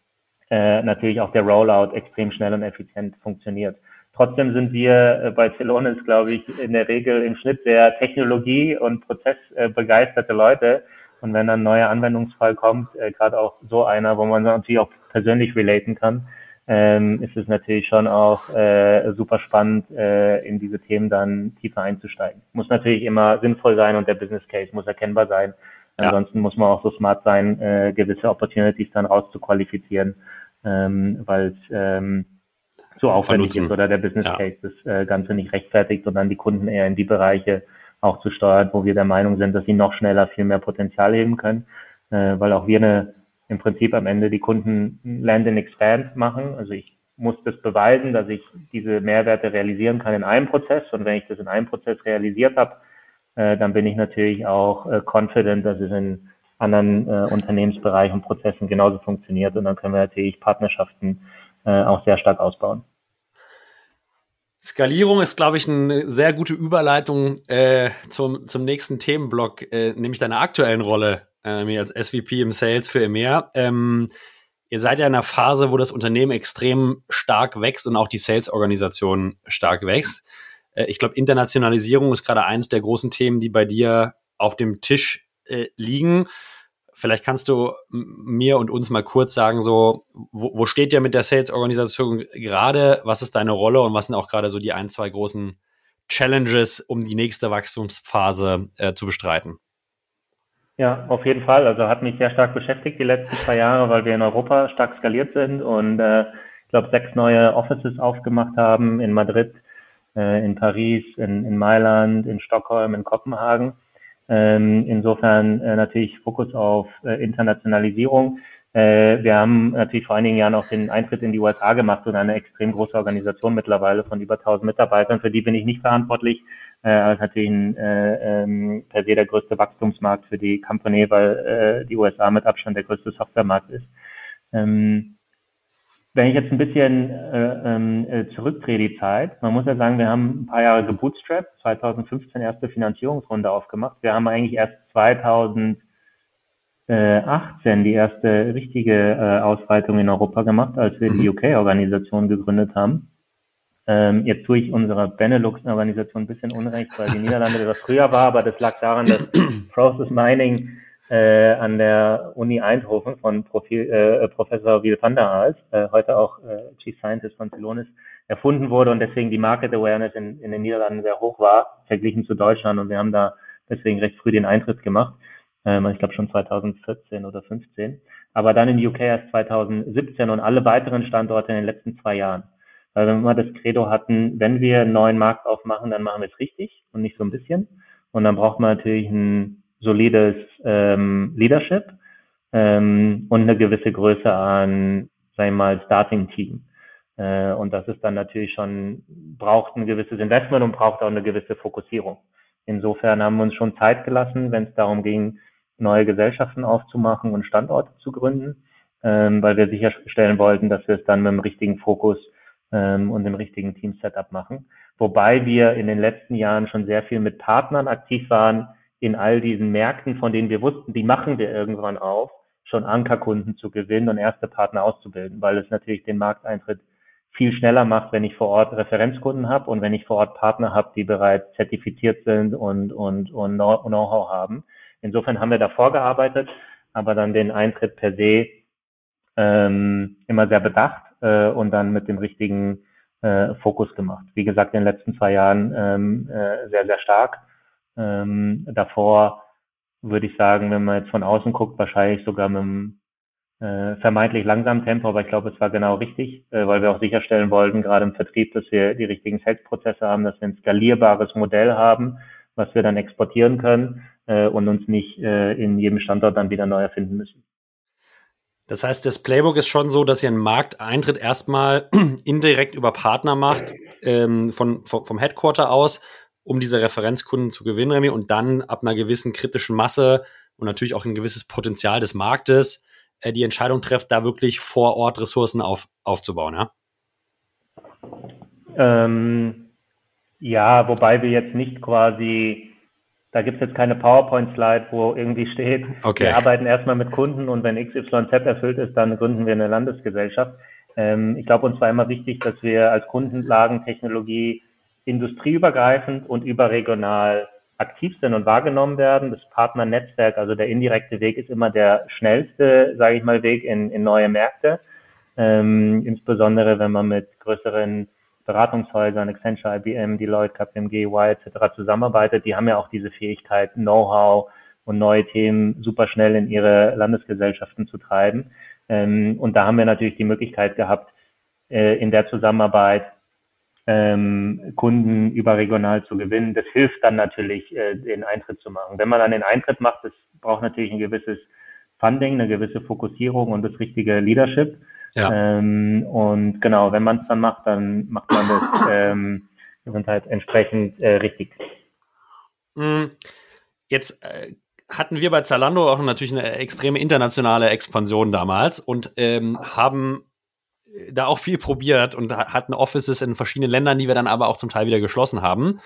äh, natürlich auch der Rollout extrem schnell und effizient funktioniert. Trotzdem sind wir äh, bei Celonis, glaube ich, in der Regel im Schnitt sehr technologie- und prozessbegeisterte Leute. Und wenn dann ein neuer Anwendungsfall kommt, äh, gerade auch so einer, wo man natürlich auch persönlich relaten kann, ähm, ist es natürlich schon auch äh, super spannend, äh, in diese Themen dann tiefer einzusteigen. Muss natürlich immer sinnvoll sein und der Business Case muss erkennbar sein. Ja. Ansonsten muss man auch so smart sein, äh, gewisse Opportunities dann rauszuqualifizieren, ähm, weil es ähm, so aufwendig ist oder der Business ja. Case das äh, Ganze nicht rechtfertigt und dann die Kunden eher in die Bereiche auch zu steuern, wo wir der Meinung sind, dass sie noch schneller viel mehr Potenzial heben können, äh, weil auch wir eine, im Prinzip am Ende die Kunden Land and Expand machen. Also ich muss das beweisen, dass ich diese Mehrwerte realisieren kann in einem Prozess und wenn ich das in einem Prozess realisiert habe, äh, dann bin ich natürlich auch confident, dass es in anderen Unternehmensbereichen und Prozessen genauso funktioniert und dann können wir natürlich Partnerschaften äh, auch sehr stark ausbauen. Skalierung ist, glaube ich, eine sehr gute Überleitung äh, zum, zum nächsten Themenblock, äh, nämlich deiner aktuellen Rolle äh, als SVP im Sales für EMEA. Ähm, ihr seid ja in einer Phase, wo das Unternehmen extrem stark wächst und auch die Sales-Organisation stark wächst. Äh, ich glaube, Internationalisierung ist gerade eins der großen Themen, die bei dir auf dem Tisch äh, liegen vielleicht kannst du mir und uns mal kurz sagen, so, wo, wo steht ihr mit der Sales-Organisation gerade? Was ist deine Rolle und was sind auch gerade so die ein, zwei großen Challenges, um die nächste Wachstumsphase äh, zu bestreiten? Ja, auf jeden Fall. Also hat mich sehr stark beschäftigt die letzten zwei Jahre, weil wir in Europa stark skaliert sind und äh, ich glaube sechs neue Offices aufgemacht haben in Madrid, äh, in Paris, in, in Mailand, in Stockholm, in Kopenhagen. Ähm, insofern äh, natürlich Fokus auf äh, Internationalisierung. Äh, wir haben natürlich vor einigen Jahren auch den Eintritt in die USA gemacht und eine extrem große Organisation mittlerweile von über 1000 Mitarbeitern. Für die bin ich nicht verantwortlich. Äh, als natürlich ein, äh, ähm, per se der größte Wachstumsmarkt für die Company, weil äh, die USA mit Abstand der größte Softwaremarkt ist. Ähm, wenn ich jetzt ein bisschen äh, ähm, äh, zurückdrehe die Zeit, man muss ja sagen, wir haben ein paar Jahre gebootstrapped, 2015 erste Finanzierungsrunde aufgemacht. Wir haben eigentlich erst 2018 die erste richtige äh, Ausweitung in Europa gemacht, als wir die mhm. UK-Organisation gegründet haben. Ähm, jetzt tue ich unserer Benelux-Organisation ein bisschen Unrecht, weil die Niederlande etwas früher war, aber das lag daran, dass Process Mining äh, an der Uni Eindhoven von Profil, äh, Professor Wiel van der Haas, äh, heute auch äh, Chief Scientist von Celonis, erfunden wurde und deswegen die Market Awareness in, in den Niederlanden sehr hoch war, verglichen zu Deutschland. Und wir haben da deswegen recht früh den Eintritt gemacht. Ähm, ich glaube schon 2014 oder 15. Aber dann in UK erst 2017 und alle weiteren Standorte in den letzten zwei Jahren. Weil wir immer das Credo hatten, wenn wir einen neuen Markt aufmachen, dann machen wir es richtig und nicht so ein bisschen. Und dann braucht man natürlich ein solides ähm, Leadership ähm, und eine gewisse Größe an, sagen wir mal, Starting-Team. Äh, und das ist dann natürlich schon, braucht ein gewisses Investment und braucht auch eine gewisse Fokussierung. Insofern haben wir uns schon Zeit gelassen, wenn es darum ging, neue Gesellschaften aufzumachen und Standorte zu gründen, ähm, weil wir sicherstellen wollten, dass wir es dann mit dem richtigen Fokus ähm, und dem richtigen Team-Setup machen. Wobei wir in den letzten Jahren schon sehr viel mit Partnern aktiv waren, in all diesen Märkten, von denen wir wussten, die machen wir irgendwann auf, schon Ankerkunden zu gewinnen und erste Partner auszubilden, weil es natürlich den Markteintritt viel schneller macht, wenn ich vor Ort Referenzkunden habe und wenn ich vor Ort Partner habe, die bereits zertifiziert sind und, und, und Know-how haben. Insofern haben wir davor gearbeitet, aber dann den Eintritt per se ähm, immer sehr bedacht äh, und dann mit dem richtigen äh, Fokus gemacht. Wie gesagt, in den letzten zwei Jahren ähm, äh, sehr, sehr stark ähm, davor würde ich sagen, wenn man jetzt von außen guckt, wahrscheinlich sogar mit einem äh, vermeintlich langsamen Tempo, aber ich glaube, es war genau richtig, äh, weil wir auch sicherstellen wollten, gerade im Vertrieb, dass wir die richtigen Sales-Prozesse haben, dass wir ein skalierbares Modell haben, was wir dann exportieren können äh, und uns nicht äh, in jedem Standort dann wieder neu erfinden müssen. Das heißt, das Playbook ist schon so, dass ihr einen Markteintritt erstmal indirekt über Partner macht, ähm, von, vom Headquarter aus um diese Referenzkunden zu gewinnen, Remy, und dann ab einer gewissen kritischen Masse und natürlich auch ein gewisses Potenzial des Marktes äh, die Entscheidung trefft, da wirklich vor Ort Ressourcen auf, aufzubauen, ja? Ähm, ja, wobei wir jetzt nicht quasi, da gibt es jetzt keine PowerPoint-Slide, wo irgendwie steht, okay. wir arbeiten erstmal mit Kunden und wenn XYZ erfüllt ist, dann gründen wir eine Landesgesellschaft. Ähm, ich glaube, uns war immer wichtig, dass wir als Grundlagentechnologie industrieübergreifend und überregional aktiv sind und wahrgenommen werden. Das Partnernetzwerk, also der indirekte Weg, ist immer der schnellste, sage ich mal, Weg in, in neue Märkte. Ähm, insbesondere wenn man mit größeren Beratungshäusern, Accenture, IBM, Deloitte, KPMG, Y etc. zusammenarbeitet. Die haben ja auch diese Fähigkeit, Know-how und neue Themen super schnell in ihre Landesgesellschaften zu treiben. Ähm, und da haben wir natürlich die Möglichkeit gehabt, äh, in der Zusammenarbeit ähm, Kunden überregional zu gewinnen. Das hilft dann natürlich, äh, den Eintritt zu machen. Wenn man dann den Eintritt macht, das braucht natürlich ein gewisses Funding, eine gewisse Fokussierung und das richtige Leadership. Ja. Ähm, und genau, wenn man es dann macht, dann macht man das ähm, halt entsprechend äh, richtig. Mhm. Jetzt äh, hatten wir bei Zalando auch natürlich eine extreme internationale Expansion damals und ähm, haben da auch viel probiert und hatten Offices in verschiedenen Ländern, die wir dann aber auch zum Teil wieder geschlossen haben.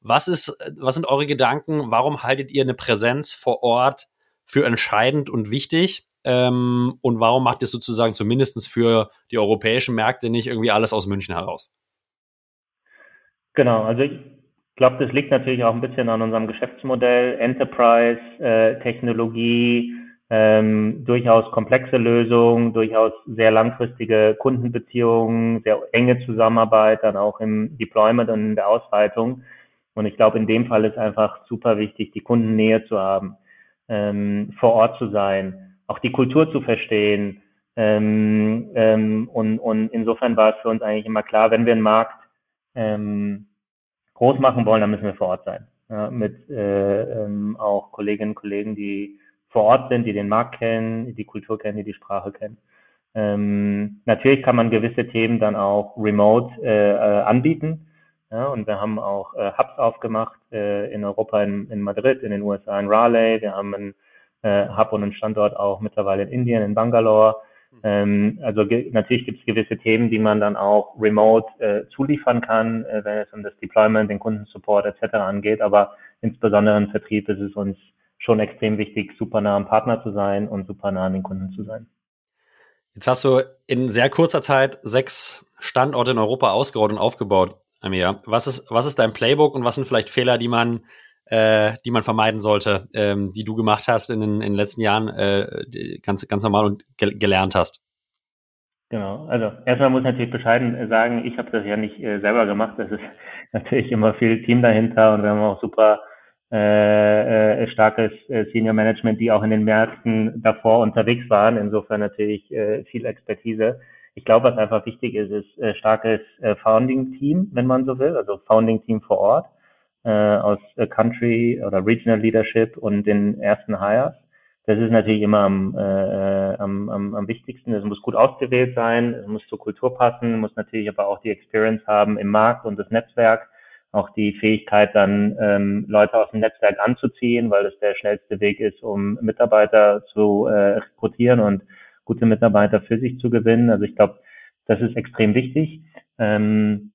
Was ist, was sind eure Gedanken? Warum haltet ihr eine Präsenz vor Ort für entscheidend und wichtig? Ähm, und warum macht ihr sozusagen zumindest für die europäischen Märkte nicht irgendwie alles aus München heraus? Genau, also ich glaube, das liegt natürlich auch ein bisschen an unserem Geschäftsmodell, Enterprise, äh, Technologie, ähm, durchaus komplexe Lösungen, durchaus sehr langfristige Kundenbeziehungen, sehr enge Zusammenarbeit, dann auch im Deployment und in der Ausweitung. Und ich glaube, in dem Fall ist einfach super wichtig, die Kundennähe zu haben, ähm, vor Ort zu sein, auch die Kultur zu verstehen. Ähm, ähm, und, und insofern war es für uns eigentlich immer klar, wenn wir einen Markt ähm, groß machen wollen, dann müssen wir vor Ort sein. Ja, mit äh, ähm, auch Kolleginnen und Kollegen, die vor Ort sind, die den Markt kennen, die Kultur kennen, die die Sprache kennen. Ähm, natürlich kann man gewisse Themen dann auch remote äh, anbieten. Ja, und wir haben auch äh, Hubs aufgemacht äh, in Europa, in, in Madrid, in den USA, in Raleigh. Wir haben einen äh, Hub und einen Standort auch mittlerweile in Indien, in Bangalore. Ähm, also natürlich gibt es gewisse Themen, die man dann auch remote äh, zuliefern kann, äh, wenn es um das Deployment, den Kundensupport etc. angeht. Aber insbesondere im Vertrieb ist es uns schon extrem wichtig, super nah am Partner zu sein und super nah an den Kunden zu sein. Jetzt hast du in sehr kurzer Zeit sechs Standorte in Europa ausgerollt und aufgebaut, Amir. Was ist, was ist dein Playbook und was sind vielleicht Fehler, die man, äh, die man vermeiden sollte, ähm, die du gemacht hast in, in den letzten Jahren, äh, ganz, ganz normal und ge gelernt hast? Genau, also erstmal muss ich natürlich bescheiden sagen, ich habe das ja nicht äh, selber gemacht. Das ist natürlich immer viel Team dahinter und wir haben auch super äh, äh, starkes äh, Senior Management, die auch in den Märkten davor unterwegs waren. Insofern natürlich äh, viel Expertise. Ich glaube, was einfach wichtig ist, ist äh, starkes äh, Founding-Team, wenn man so will, also Founding-Team vor Ort äh, aus äh, Country oder Regional Leadership und den ersten Hires. Das ist natürlich immer am, äh, am, am, am wichtigsten. Es muss gut ausgewählt sein, es muss zur Kultur passen, muss natürlich aber auch die Experience haben im Markt und das Netzwerk auch die Fähigkeit, dann ähm, Leute aus dem Netzwerk anzuziehen, weil das der schnellste Weg ist, um Mitarbeiter zu äh, rekrutieren und gute Mitarbeiter für sich zu gewinnen. Also ich glaube, das ist extrem wichtig. Ähm,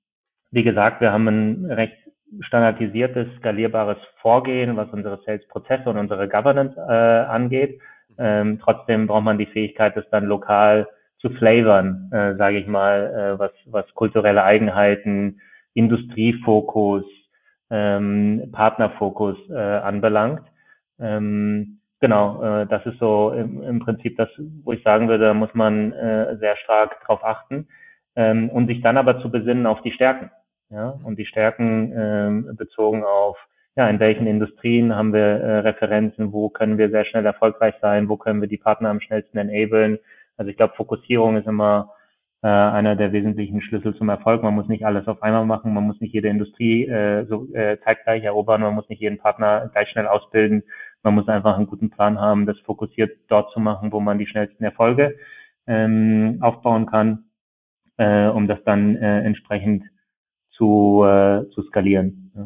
wie gesagt, wir haben ein recht standardisiertes, skalierbares Vorgehen, was unsere Sales-Prozesse und unsere Governance äh, angeht. Ähm, trotzdem braucht man die Fähigkeit, das dann lokal zu flavern, äh, sage ich mal, äh, was, was kulturelle Eigenheiten, Industriefokus, ähm, Partnerfokus äh, anbelangt. Ähm, genau, äh, das ist so im, im Prinzip das, wo ich sagen würde, da muss man äh, sehr stark drauf achten ähm, und sich dann aber zu besinnen auf die Stärken. Ja, und die Stärken ähm, bezogen auf ja, in welchen Industrien haben wir äh, Referenzen, wo können wir sehr schnell erfolgreich sein, wo können wir die Partner am schnellsten enablen. Also ich glaube, Fokussierung ist immer äh, einer der wesentlichen Schlüssel zum Erfolg. Man muss nicht alles auf einmal machen, man muss nicht jede Industrie äh, so äh, zeitgleich erobern, man muss nicht jeden Partner gleich schnell ausbilden. Man muss einfach einen guten Plan haben, das fokussiert dort zu machen, wo man die schnellsten Erfolge ähm, aufbauen kann, äh, um das dann äh, entsprechend zu, äh, zu skalieren. Ja.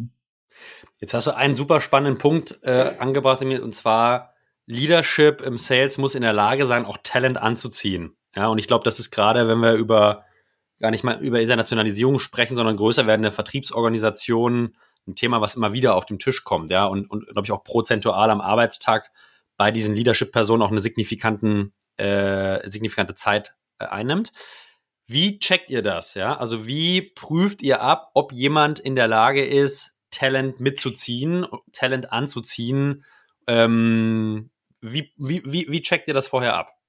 Jetzt hast du einen super spannenden Punkt äh, angebracht, und zwar Leadership im Sales muss in der Lage sein, auch Talent anzuziehen. Ja, und ich glaube, das ist gerade, wenn wir über gar nicht mal über Internationalisierung sprechen, sondern größer werdende Vertriebsorganisationen ein Thema, was immer wieder auf dem Tisch kommt, ja, und, und glaube ich auch prozentual am Arbeitstag bei diesen Leadership-Personen auch eine signifikanten, äh, signifikante Zeit äh, einnimmt. Wie checkt ihr das? Ja, also wie prüft ihr ab, ob jemand in der Lage ist, Talent mitzuziehen, Talent anzuziehen? Ähm, wie, wie, wie, wie checkt ihr das vorher ab?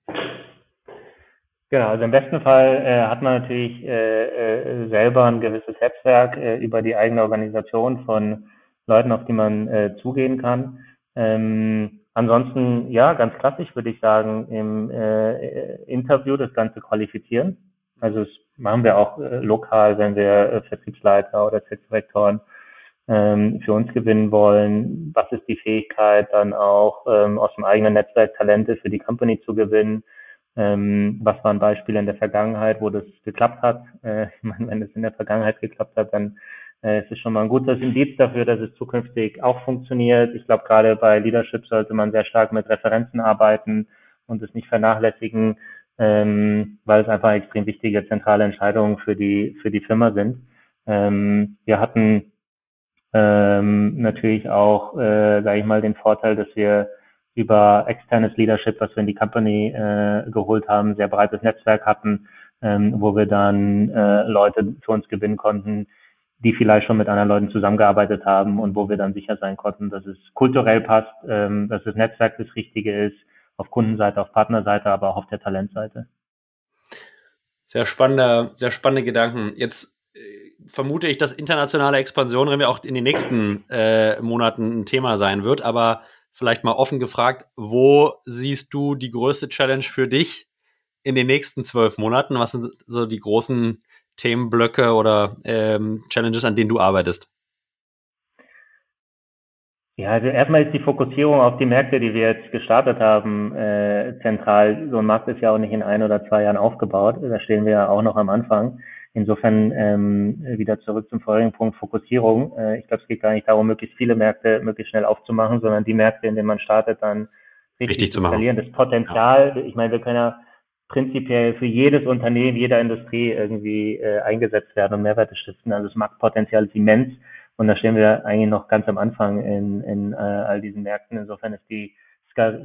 Genau, also im besten Fall äh, hat man natürlich äh, äh, selber ein gewisses Netzwerk äh, über die eigene Organisation von Leuten, auf die man äh, zugehen kann. Ähm, ansonsten, ja, ganz klassisch würde ich sagen, im äh, Interview das Ganze qualifizieren. Also das machen wir auch äh, lokal, wenn wir äh, Vertriebsleiter oder Sales-Direktoren ähm, für uns gewinnen wollen. Was ist die Fähigkeit, dann auch ähm, aus dem eigenen Netzwerk Talente für die Company zu gewinnen? Ähm, was waren Beispiele in der Vergangenheit, wo das geklappt hat? Äh, ich meine, wenn es in der Vergangenheit geklappt hat, dann äh, ist es schon mal ein gutes Indiz dafür, dass es zukünftig auch funktioniert. Ich glaube, gerade bei Leadership sollte man sehr stark mit Referenzen arbeiten und es nicht vernachlässigen, ähm, weil es einfach extrem wichtige zentrale Entscheidungen für die für die Firma sind. Ähm, wir hatten ähm, natürlich auch, äh, sage ich mal, den Vorteil, dass wir über externes Leadership, was wir in die Company äh, geholt haben, sehr breites Netzwerk hatten, ähm, wo wir dann äh, Leute für uns gewinnen konnten, die vielleicht schon mit anderen Leuten zusammengearbeitet haben und wo wir dann sicher sein konnten, dass es kulturell passt, ähm, dass das Netzwerk das Richtige ist auf Kundenseite, auf Partnerseite, aber auch auf der Talentseite. Sehr spannende, sehr spannende Gedanken. Jetzt äh, vermute ich, dass internationale Expansion wir auch in den nächsten äh, Monaten ein Thema sein wird, aber vielleicht mal offen gefragt, wo siehst du die größte Challenge für dich in den nächsten zwölf Monaten? Was sind so die großen Themenblöcke oder ähm, Challenges, an denen du arbeitest? Ja, also erstmal ist die Fokussierung auf die Märkte, die wir jetzt gestartet haben, äh, zentral. So ein Markt ist ja auch nicht in ein oder zwei Jahren aufgebaut. Da stehen wir ja auch noch am Anfang. Insofern ähm, wieder zurück zum vorigen Punkt Fokussierung. Äh, ich glaube, es geht gar nicht darum, möglichst viele Märkte möglichst schnell aufzumachen, sondern die Märkte, in denen man startet, dann richtig, richtig zu machen. Das Potenzial, ja. ich meine, wir können ja prinzipiell für jedes Unternehmen, jeder Industrie irgendwie äh, eingesetzt werden und Mehrwerte stiften. Also das Marktpotenzial ist immens und da stehen wir eigentlich noch ganz am Anfang in, in äh, all diesen Märkten. Insofern ist die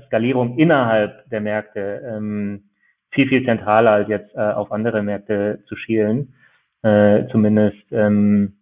Skalierung innerhalb der Märkte ähm, viel, viel zentraler als jetzt äh, auf andere Märkte zu schielen, äh, zumindest ähm,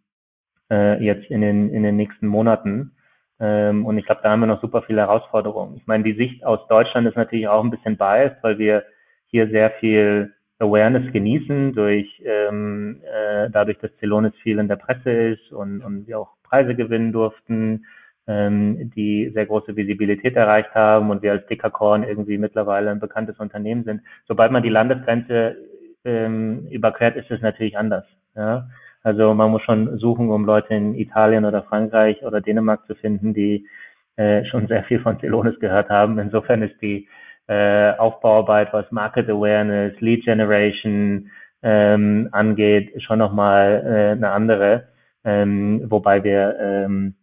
äh, jetzt in den, in den nächsten Monaten. Ähm, und ich glaube, da haben wir noch super viele Herausforderungen. Ich meine, die Sicht aus Deutschland ist natürlich auch ein bisschen biased, weil wir hier sehr viel Awareness genießen durch ähm, äh, dadurch, dass Celonis viel in der Presse ist und, und wir auch Preise gewinnen durften, ähm, die sehr große Visibilität erreicht haben und wir als Dekakorn irgendwie mittlerweile ein bekanntes Unternehmen sind. Sobald man die Landesgrenze ähm, überquert, ist es natürlich anders. Ja? Also man muss schon suchen, um Leute in Italien oder Frankreich oder Dänemark zu finden, die äh, schon sehr viel von Celonis gehört haben. Insofern ist die äh, Aufbauarbeit, was Market Awareness, Lead Generation ähm, angeht, schon nochmal äh, eine andere, ähm, wobei wir ähm,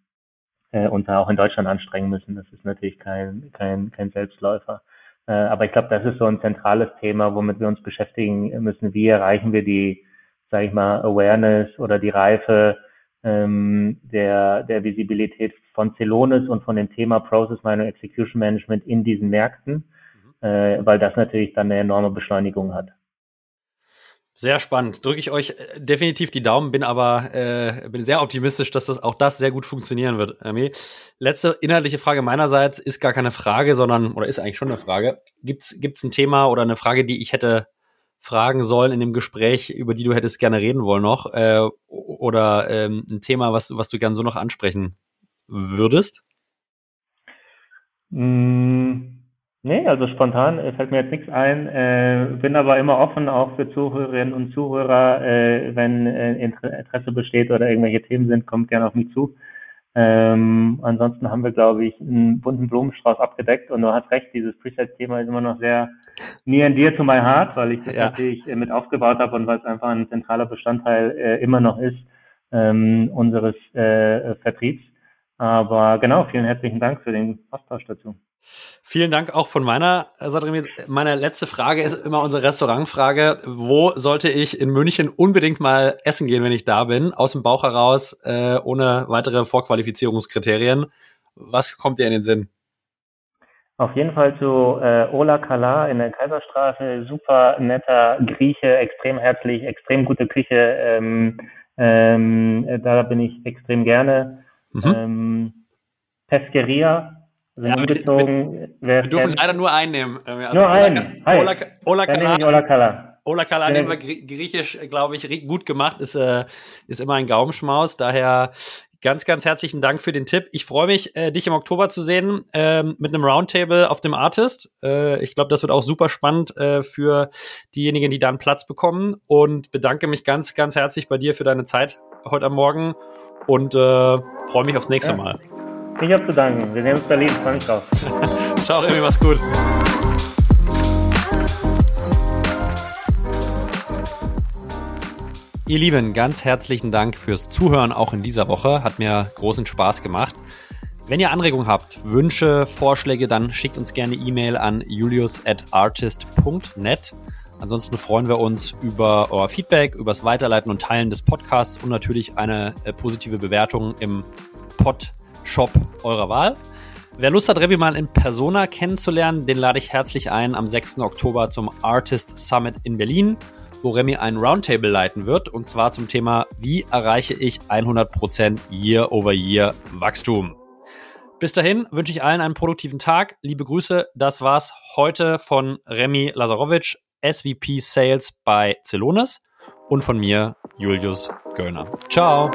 äh, uns auch in Deutschland anstrengen müssen. Das ist natürlich kein, kein, kein Selbstläufer. Äh, aber ich glaube, das ist so ein zentrales Thema, womit wir uns beschäftigen müssen. Wie erreichen wir die, sage ich mal, Awareness oder die Reife ähm, der, der Visibilität von Celonis und von dem Thema Process Mining Execution Management in diesen Märkten? äh, weil das natürlich dann eine enorme Beschleunigung hat. Sehr spannend. Drücke ich euch äh, definitiv die Daumen, bin aber äh, bin sehr optimistisch, dass das auch das sehr gut funktionieren wird. Ami. Letzte inhaltliche Frage meinerseits ist gar keine Frage, sondern oder ist eigentlich schon eine Frage. Gibt's gibt's ein Thema oder eine Frage, die ich hätte fragen sollen in dem Gespräch, über die du hättest gerne reden wollen noch äh, oder ähm, ein Thema, was was du gerne so noch ansprechen würdest? Mm. Nee, also spontan äh, fällt mir jetzt nichts ein, äh, bin aber immer offen auch für Zuhörerinnen und Zuhörer, äh, wenn äh, Interesse besteht oder irgendwelche Themen sind, kommt gerne auf mich zu. Ähm, ansonsten haben wir, glaube ich, einen bunten Blumenstrauß abgedeckt und du hast recht, dieses Preset-Thema ist immer noch sehr near and dear to my heart, weil ich das ja. natürlich äh, mit aufgebaut habe und weil es einfach ein zentraler Bestandteil äh, immer noch ist ähm, unseres äh, Vertriebs. Aber genau, vielen herzlichen Dank für den Austausch dazu. Vielen Dank auch von meiner Seite. Meine letzte Frage ist immer unsere Restaurantfrage. Wo sollte ich in München unbedingt mal essen gehen, wenn ich da bin? Aus dem Bauch heraus, äh, ohne weitere Vorqualifizierungskriterien. Was kommt dir in den Sinn? Auf jeden Fall zu äh, Ola Kala in der Kaiserstraße. Super netter Grieche, extrem herzlich, extrem gute Küche. Ähm, ähm, da bin ich extrem gerne. Mhm. Ähm, Pesqueria also ja, wir, wir, dürfen leider nur einnehmen. Also nur einen. Ola, Ola, Ola Kala. Ola Kala nehmen wir griechisch, glaube ich, gut gemacht. Ist, äh, ist immer ein Gaumenschmaus. Daher ganz, ganz herzlichen Dank für den Tipp. Ich freue mich, äh, dich im Oktober zu sehen äh, mit einem Roundtable auf dem Artist. Äh, ich glaube, das wird auch super spannend äh, für diejenigen, die da einen Platz bekommen. Und bedanke mich ganz, ganz herzlich bei dir für deine Zeit heute am Morgen und äh, freue mich aufs nächste ja. Mal. Ich habe zu danken. Wir sehen uns Berlin. Freue mich drauf. Ciao, Remy, mach's gut. Ihr Lieben, ganz herzlichen Dank fürs Zuhören auch in dieser Woche. Hat mir großen Spaß gemacht. Wenn ihr Anregungen habt, Wünsche, Vorschläge, dann schickt uns gerne E-Mail an julius@artist.net. Ansonsten freuen wir uns über euer Feedback, übers Weiterleiten und Teilen des Podcasts und natürlich eine äh, positive Bewertung im Pod Shop eurer Wahl. Wer Lust hat, Revi mal in Persona kennenzulernen, den lade ich herzlich ein am 6. Oktober zum Artist Summit in Berlin, wo Remy ein Roundtable leiten wird und zwar zum Thema, wie erreiche ich 100% Year-over-Year Wachstum. Bis dahin wünsche ich allen einen produktiven Tag. Liebe Grüße. Das war's heute von Remy Lazarovic, SVP Sales bei Celonis und von mir, Julius Göllner. Ciao.